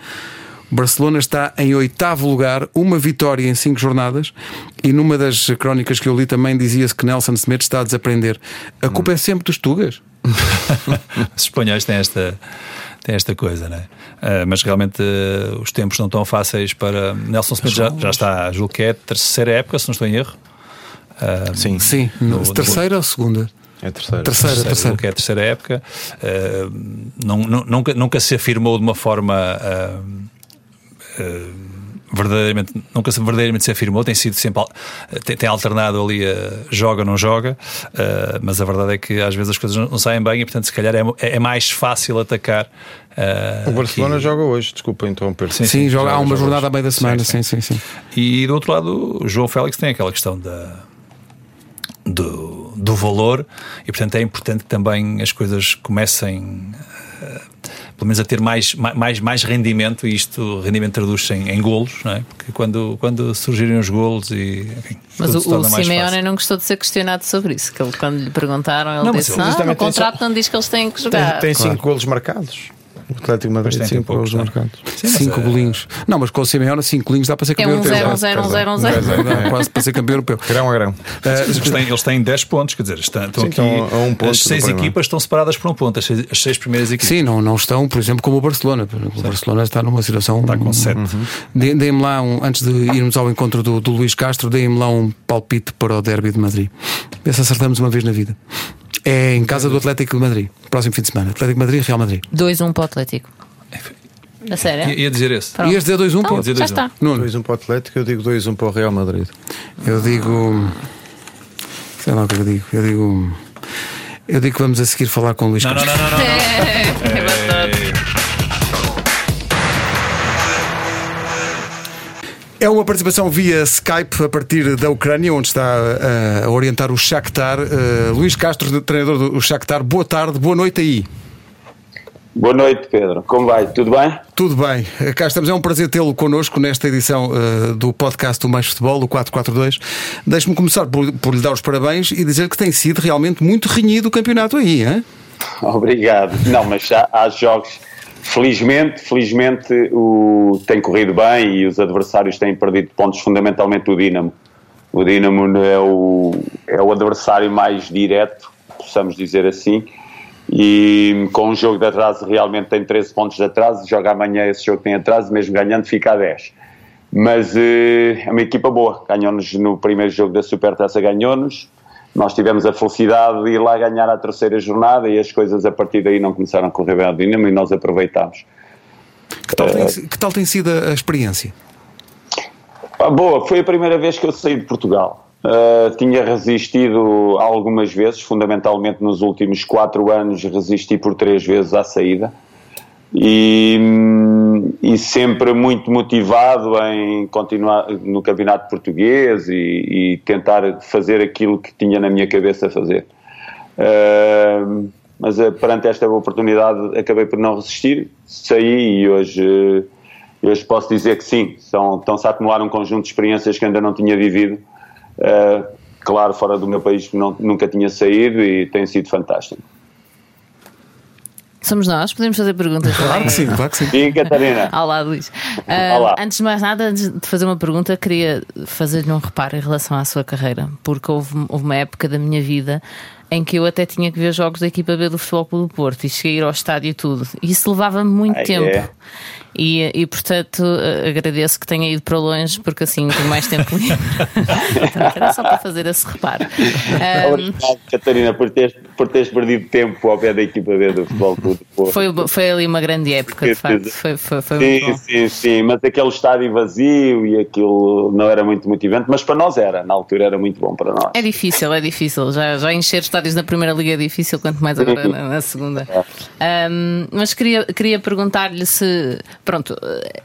Barcelona está em oitavo lugar, uma vitória em cinco jornadas, e numa das crónicas que eu li também dizia-se que Nelson Semedo está a desaprender. A culpa é sempre dos Tugas. Os espanhóis têm esta, têm esta coisa, né? Ah, mas realmente ah, os tempos não estão fáceis para. Nelson Smith já, já está, julgo que é a terceira época, se não estou em erro. Ah, Sim, Sim, No- terceira ou segunda? é a terceira. Terceira, terceira, terceira. que é a terceira época. Ah, não, não- nunca, nunca se afirmou de uma forma. ah, verdadeiramente nunca se verdadeiramente se afirmou tem sido sempre al- tem, tem alternado ali a joga não joga ah, mas a verdade é que às vezes as coisas não, não saem bem e portanto se calhar é, é mais fácil atacar ah, O Barcelona aqui. joga hoje, desculpa interromper. Sim, Sim, joga, há uma joga jornada hoje. à meio da semana, sim, sim. sim, sim. E do outro lado, o João Félix tem aquela questão da, do, do valor, e portanto é importante que também as coisas comecem. eh, pelo menos a ter mais, mais, mais rendimento, e isto rendimento traduz-se em, em golos, não é? Porque quando, quando surgirem os golos e. Enfim, Mas o, o Simeone fácil. não gostou de ser questionado sobre isso. Que ele, quando lhe perguntaram, ele Não, mas disse: eles Ah, têm contrato não diz que eles têm que Tem, jogar. tem cinco golos marcados. O Atlético de Madrid Pois tem, tem cinco golos poucos, não é? marcados. Sim, mas, cinco eh, golinhos. Não, mas com o Simeone, cinco golinhos dá para ser É campeão um europeu. zero, um zero, um zero, um zero. Dá Quase para ser campeão europeu. Grão a grão. Mas eles, têm, eles têm 10 pontos, quer dizer, estão, estão Sim, aqui. estão a um ponto as seis equipas estão separadas por um ponto, as seis, as seis primeiras equipas. Sim, não, não estão, por exemplo, como o Barcelona. O Barcelona está numa situação. Está com sete. Dê- Deem-me lá, um, antes de irmos ao encontro do, do Luís Castro, deem-me lá um palpite para o Derby de Madrid. Vê se acertamos uma vez na vida. É em casa do Atlético de Madrid, próximo fim de semana. Atlético de Madrid, Real Madrid. 2-1 para o Atlético. A sério? Ia, ia dizer esse. Pronto. Ias dizer 2-1, Então, pô? dizer já 2-1. está. Nuno, 2-1 para o Atlético, eu digo 2-1 para o Real Madrid. eu digo. Sei lá o que eu digo. Eu digo. Eu digo que vamos a seguir falar com o Luís Não, não, Castro. não, não. não. É, é É uma participação via Skype a partir da Ucrânia, onde está uh, a orientar o Shakhtar. Uh, Luís Castro, treinador do Shakhtar, boa tarde, boa noite aí. Boa noite, Pedro. Como vai? Tudo bem? Tudo bem, cá estamos. É um prazer tê-lo connosco nesta edição uh, do podcast do Mais Futebol, o 442. Deixe-me começar por, por lhe dar os parabéns e dizer que tem sido realmente muito renhido o campeonato aí, hein? Obrigado. Não, mas já há jogos. Felizmente, felizmente o, tem corrido bem e os adversários têm perdido pontos, fundamentalmente o Dinamo. O Dinamo é o, é o adversário mais direto, possamos dizer assim, e com um jogo de atraso realmente tem 13 pontos de atraso, joga amanhã esse jogo tem atraso, mesmo ganhando fica a 10. Mas eh, é uma equipa boa, ganhou-nos no primeiro jogo da Supertaça, ganhou-nos, nós tivemos a felicidade de ir lá ganhar a terceira jornada e as coisas a partir daí não começaram a correr bem ao Dinamo e nós aproveitámos. Que tal, tem, que tal tem sido a experiência? Ah, boa, foi a primeira vez que eu saí de Portugal. Uh, tinha resistido algumas vezes, fundamentalmente nos últimos quatro anos resisti por três vezes à saída e, e sempre muito motivado em continuar no campeonato português e, e tentar fazer aquilo que tinha na minha cabeça fazer. Uh, mas uh, perante esta oportunidade acabei por não resistir, saí e hoje, uh, hoje posso dizer que sim, são, estão-se a acumular um conjunto de experiências que ainda não tinha vivido, uh, claro, fora do meu país não, nunca tinha saído e tem sido fantástico. Somos nós, podemos fazer perguntas Claro também. que sim, claro que sim. Sim, Catarina. Olá, Luís. Ah, Olá. Antes de mais nada, antes de fazer uma pergunta, queria fazer-lhe um reparo em relação à sua carreira, porque houve, houve uma época da minha vida em que eu até tinha que ver jogos da equipa B do Futebol Clube do Porto e cheguei a ir ao estádio e tudo. E isso levava muito Ah, tempo. é? E, e portanto eh, agradeço que tenha ido para longe porque assim tenho mais tempo livre. Portanto, Era só para fazer esse reparo. Obrigado, Catarina, por teres, por teres perdido tempo ao pé da equipa B do Futebol Clube do Porto. foi, foi ali uma grande época, de facto. Foi, foi, foi muito Sim, bom. sim, sim, mas aquele estádio vazio e aquilo não era muito motivante, mas para nós era, na altura era muito bom para nós. É difícil, é difícil. Já, já encher estádios na primeira liga é difícil, quanto mais agora na, na segunda. Ahm, mas queria, queria perguntar-lhe se, pronto,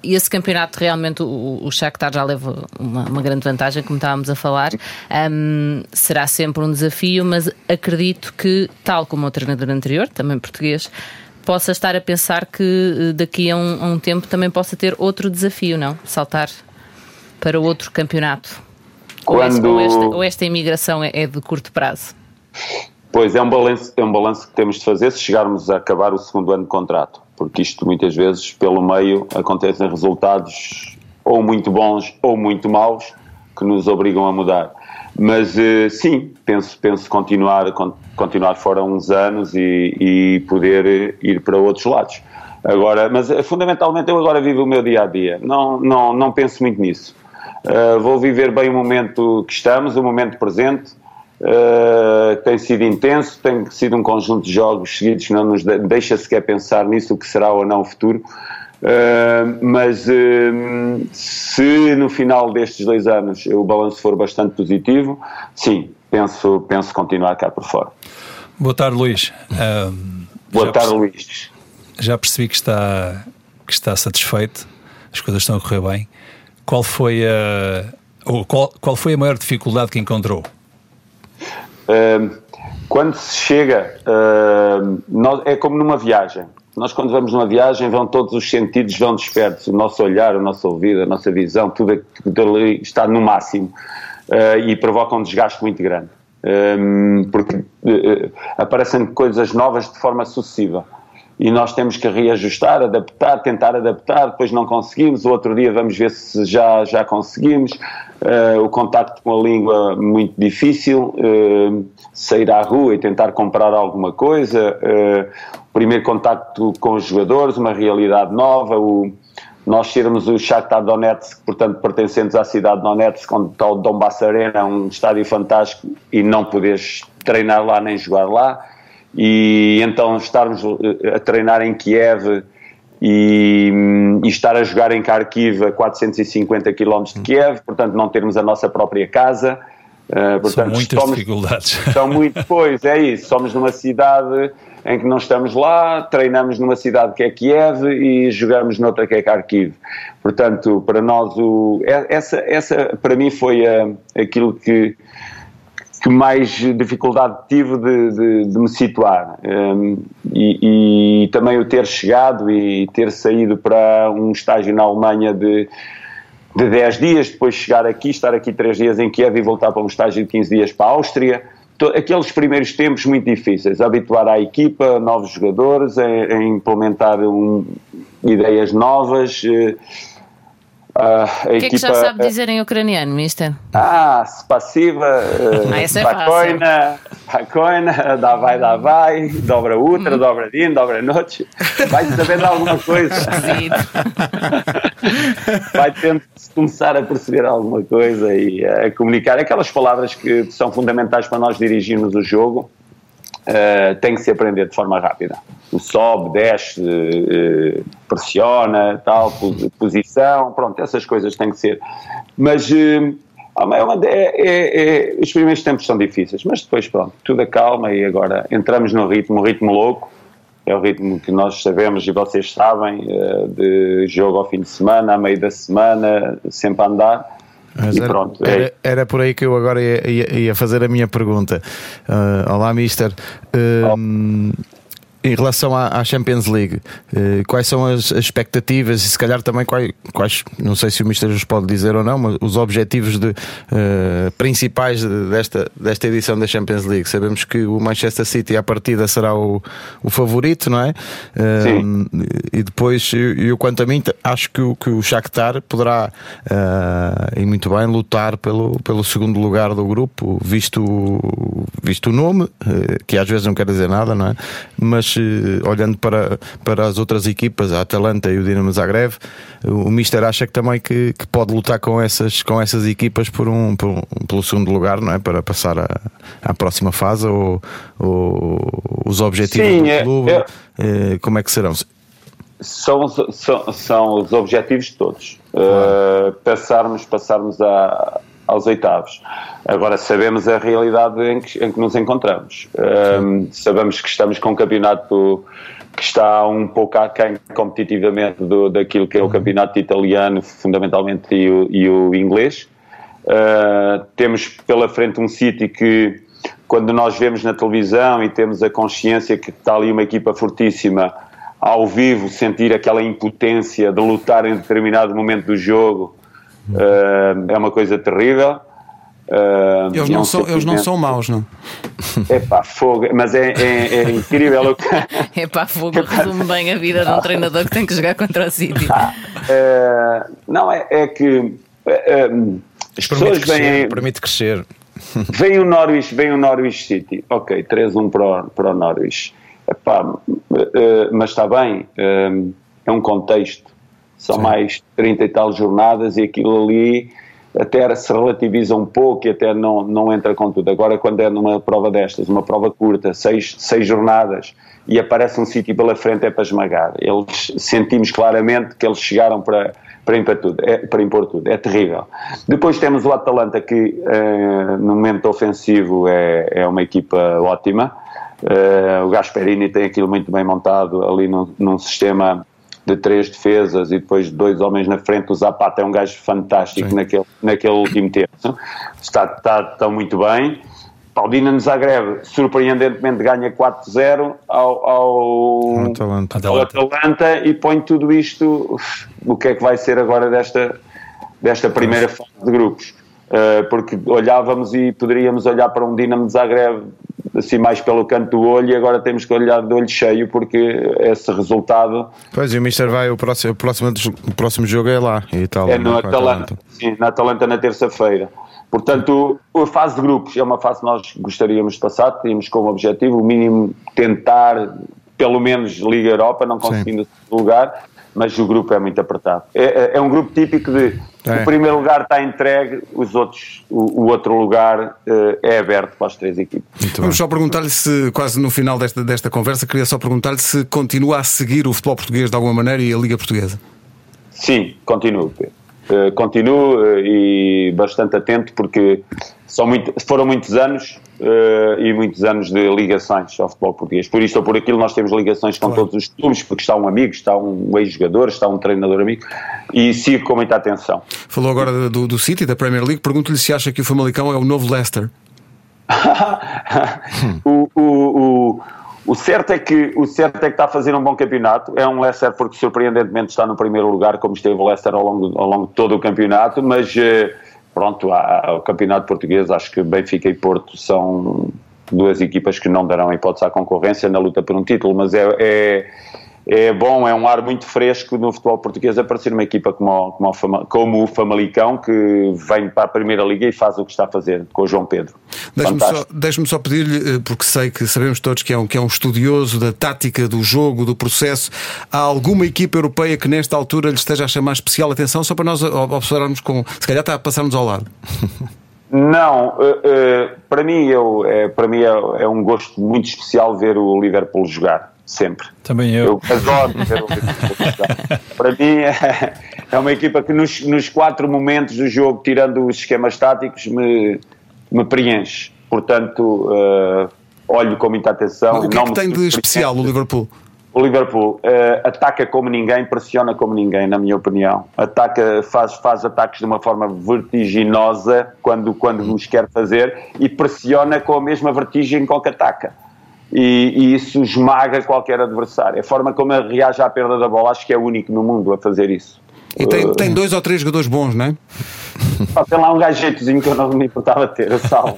esse campeonato realmente o, o Shakhtar já leva uma, uma grande vantagem, como estávamos a falar. Ahm, será sempre um desafio, mas acredito que, tal como o treinador anterior, também português, possa estar a pensar que eh, daqui a um, a um tempo também possa ter outro desafio, não? Saltar para outro campeonato. Quando- ou esta, ou esta imigração é, é de curto prazo? Pois é um balanço, é um balanço que temos de fazer se chegarmos a acabar o segundo ano de contrato, porque isto muitas vezes pelo meio acontecem resultados ou muito bons ou muito maus que nos obrigam a mudar. Mas eh, sim, penso, penso continuar, con- continuar fora uns anos e, e poder eh, ir para outros lados. Agora, mas eh, fundamentalmente eu agora vivo o meu dia a dia, não, não, não penso muito nisso. Uh, vou viver bem o momento que estamos, o momento presente. Uh, tem sido intenso, tem sido um conjunto de jogos seguidos que não nos de- deixa sequer pensar nisso, o que será ou não o futuro. Uh, mas uh, se no final destes dois anos o balanço for bastante positivo, sim, penso, penso continuar cá por fora. Boa tarde, Luís. Boa tarde, Luís. Já percebi que está, que está satisfeito, as coisas estão a correr bem. Qual foi a, ou qual, qual foi a maior dificuldade que encontrou? Quando se chega, é como numa viagem. Nós, quando vamos numa viagem, vão todos os sentidos vão despertos. O nosso olhar, o nosso ouvido, a nossa visão, tudo, ali está no máximo uh, e provoca um desgaste muito grande. Porque uh, aparecem coisas novas de forma sucessiva e nós temos que reajustar, adaptar, tentar adaptar, depois não conseguimos, o outro dia vamos ver se já, já conseguimos, uh, o contacto com a língua muito difícil, uh, sair à rua e tentar comprar alguma coisa, uh, o primeiro contacto com os jogadores, uma realidade nova, o, nós sermos o Shakhtar Donetsk, portanto pertencentes à cidade de Donetsk, onde está o Donbass Arena, um estádio fantástico, e não poderes treinar lá nem jogar lá, e então estarmos eh, a treinar em Kiev e, e estar a jogar em Kharkiv a 450 km de Kiev, portanto não termos a nossa própria casa. Uh, portanto, São muitas somos- dificuldades. São muito, pois, é isso. Somos numa cidade em que não estamos lá, treinamos numa cidade que é Kiev e jogamos noutra que é Kharkiv. Portanto, para nós, o, é- essa, essa para mim foi aquilo que, que mais dificuldade tive de, de- de me situar. Um, e, e também o ter chegado e ter saído para um estágio na Alemanha de, de 10 dias, depois chegar aqui, estar aqui 3 dias em Kiev e voltar para um estágio de 15 dias para a Áustria. Aqueles primeiros tempos muito difíceis, habituar à equipa, novos jogadores, a, a implementar um- ideias novas. eh, Uh, o que equipa... é que já sabe eh, dizer em ucraniano, mister? Ah, spassiva, eh, ah, spokojna, é spokojna, davai, davai, dobra ultra, hum. dobra din, dobra noite. Vai sabendo alguma coisa. Vai tendo de começar a perceber alguma coisa e a comunicar aquelas palavras que são fundamentais para nós dirigirmos o jogo Uh, tem que se aprender de forma rápida. Sobe, desce, uh, pressiona, tal, pos- posição, pronto, essas coisas têm que ser. Mas uh, é é- é- os primeiros tempos são difíceis, mas depois, pronto, tudo acalma e agora entramos no ritmo, um ritmo louco. É o ritmo que nós sabemos e vocês sabem, de jogo ao fim de semana, à meio da semana, sempre a andar. Mas e era, pronto, é era, por aí que eu agora ia, ia- ia fazer a minha pergunta. Ah, olá, Mister. Hum, em relação à, à Champions League, eh, quais são as, as expectativas e se calhar também quais, quais, não sei se o Mister os pode dizer ou não, mas os objetivos de, eh, principais de- desta, desta edição da Champions League? Sabemos que o Manchester City à partida será o, o favorito, não é? Sim. e depois, eu, quanto a mim, acho que o, que o Shakhtar poderá, e muito bem, lutar pelo, pelo segundo lugar do grupo, visto, visto o nome, eh, que às vezes não quer dizer nada, não é? Mas eh, olhando para, para as outras equipas, a Atalanta e o Dinamo Zagreb, o Mister acha que também que, que pode lutar com essas, com essas equipas por um, por um, pelo segundo lugar, não é? Para passar à, à próxima fase ou, ou os objetivos Sim, do é- clube, é- eh, como é que serão? São, os- são, são os objetivos de todos. Uh, passarmos passarmos a- aos oitavos. Agora sabemos a realidade em que, em que nos encontramos. Um, sabemos que estamos com um campeonato que está um pouco aquém competitivamente do, daquilo que é o campeonato italiano, fundamentalmente, e o, e o inglês. Uh, temos pela frente um City que, quando nós vemos na televisão e temos a consciência que está ali uma equipa fortíssima, ao vivo, sentir aquela impotência de lutar em determinado momento do jogo uh, é uma coisa terrível. Uh, Eles é não, um são, eles não são maus, não? Epá, fogo, mas é, é, é incrível o que. É pá, fogo, resume bem a vida de um treinador que tem que jogar contra o City. Eh, não, é, é que eh, eh, as pessoas Permite crescer, veem, permite crescer. vem o Norwich, vem o Norwich City, ok, 3-1 para o, para o Norwich. Epá, eh, mas está bem, é um contexto. São mais 30 e tal jornadas e aquilo ali até se relativiza um pouco e até não, não entra com tudo. Agora, quando é numa prova destas, uma prova curta, seis, seis jornadas, e aparece um City pela frente, é para esmagar. Eles sentimos claramente que eles chegaram para, para, impor tudo, é, para impor tudo. É terrível. Depois temos o Atalanta, que eh, no momento ofensivo é, é uma equipa ótima. Eh, o Gasperini tem aquilo muito bem montado ali num, num sistema de três defesas e depois dois homens na frente. O Zapata é um gajo fantástico naquele, naquele último terço. Está, está, está muito bem. Dinamo Zagreb, surpreendentemente, ganha 4-0 ao, ao, Atalanta. ao Atalanta e põe tudo isto. uf, O que é que vai ser agora desta, desta primeira fase de grupos? Uh, porque olhávamos e poderíamos olhar para um Dinamo de Zagreb assim mais pelo canto do olho e agora temos que olhar de olho cheio porque esse resultado Pois, e o Mister vai, o próximo, o próximo, o próximo jogo é lá, em Itália. é no não com a Atalanta. Sim, na Atalanta na terça-feira. Portanto, a fase de grupos é uma fase que nós gostaríamos de passar, tínhamos como objetivo o mínimo tentar, pelo menos, Liga Europa, não conseguindo lugar, mas o grupo é muito apertado. É, é- é um grupo típico de É. o primeiro lugar está entregue, os outros, o, o outro lugar eh, é aberto para as três equipes. Muito bem. Vamos só perguntar-lhe se, quase no final desta, desta conversa, queria só perguntar-lhe se continua a seguir o futebol português de alguma maneira e a Liga Portuguesa. Sim, continuo. Pedro. Eh, continuo eh, e bastante atento porque são muito, foram muitos anos eh, e muitos anos de ligações ao futebol português. Por isto ou por aquilo, nós temos ligações com todos os clubes, porque está um amigo, está um ex-jogador, está um treinador amigo e sigo com muita atenção. Falou agora do, do City, da Premier League. Pergunto-lhe se acha que o Famalicão é o novo Leicester. o, o, o, o certo é que o certo é que está a fazer um bom campeonato. É um Leicester porque surpreendentemente está no primeiro lugar, como esteve o Leicester ao longo, ao longo de todo o campeonato, mas eh, pronto, o campeonato português, acho que Benfica e Porto são duas equipas que não darão hipótese à concorrência na luta por um título, mas é, é, é bom, é um ar muito fresco no futebol português aparecer uma equipa como, o- como, como o Famalicão que vem para a Primeira Liga e faz o que está a fazer com o João Pedro. Deixe-me só, só pedir-lhe, eh, porque sei que sabemos todos que é, um, que é um estudioso da tática, do jogo, do processo. Há alguma equipa europeia que nesta altura lhe esteja a chamar especial atenção, só para nós observarmos com. Se calhar está a passar-nos ao lado. Não, eh, eh, para mim, eu, é, para mim é, é um gosto muito especial ver o Liverpool jogar, sempre. Também eu. Eu adoro ver o Liverpool. Para mim é, é uma equipa que nos, nos quatro momentos do jogo, tirando os esquemas táticos, me, me preenche. Portanto, eh, olho com muita atenção. o que é que tem de especial o Liverpool? O Liverpool eh, ataca como ninguém, pressiona como ninguém, na minha opinião. Ataca, faz, faz ataques de uma forma vertiginosa quando, quando os quer fazer e pressiona com a mesma vertigem com que ataca. E, e isso esmaga qualquer adversário. A forma como ele reage à perda da bola, acho que é o único no mundo a fazer isso. E tem, tem dois ou três jogadores bons, não é? Pá, tem lá um gajeitozinho que eu não me importava de ter, a sal.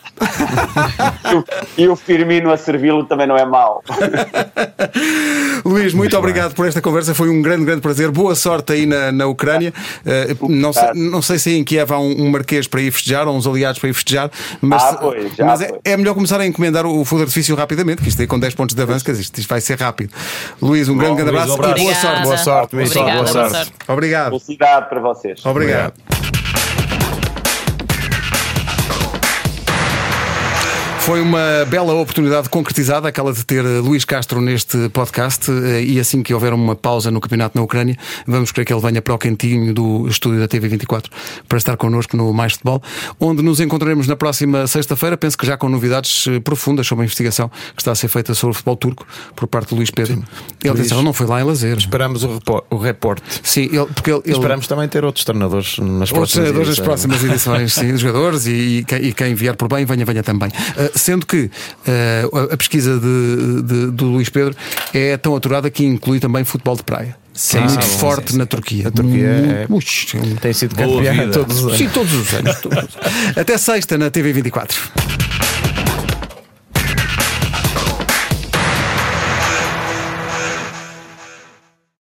e, o, e o Firmino a servi-lo também não é mau. Luís, muito obrigado por esta conversa. Foi um grande, grande prazer. Boa sorte aí na, na Ucrânia. Uh, não, sei, não sei se em Kiev há um, um marquês para ir festejar ou uns aliados para ir festejar, mas, Ah, pois, já mas é, é melhor começar a encomendar o fogo de artifício rapidamente, que isto aí com 10 pontos de avanço, que isto, isto vai ser rápido. Luís, um grande, grande Luís, abraço um abraço. e boa sorte. Boa sorte, Luís. Obrigada, Boa boa sorte. sorte. Obrigado. Felicidade para vocês. Obrigado. Foi uma bela oportunidade concretizada, aquela de ter eh, Luís Castro neste podcast. eh, E assim que houver uma pausa no campeonato na Ucrânia, vamos querer que ele venha para o cantinho do estúdio da TV24 para estar connosco no Mais Futebol, onde nos encontraremos na próxima sexta-feira. Penso que já com novidades eh, profundas sobre a investigação que está a ser feita sobre o futebol turco por parte do Luís Pedro. Ele Luís. disse: não foi lá em lazer. Esperamos o, o reporte. Sim, ele, porque ele, ele- Esperamos também ter outros treinadores nas Outros próximas treinadores edições. próximas edições, sim, dos jogadores e, quem, e quem vier por bem, venha, venha também. Uh, sendo que uh, a- pesquisa de- de- do Luís Pedro é tão aturada que inclui também futebol de praia. Sim, é muito sim, forte sim, na Turquia. A Turquia é- Muito- Ux, Tem sido campeã todos os anos. Sim, todos os anos. todos os anos. Até sexta na TV24.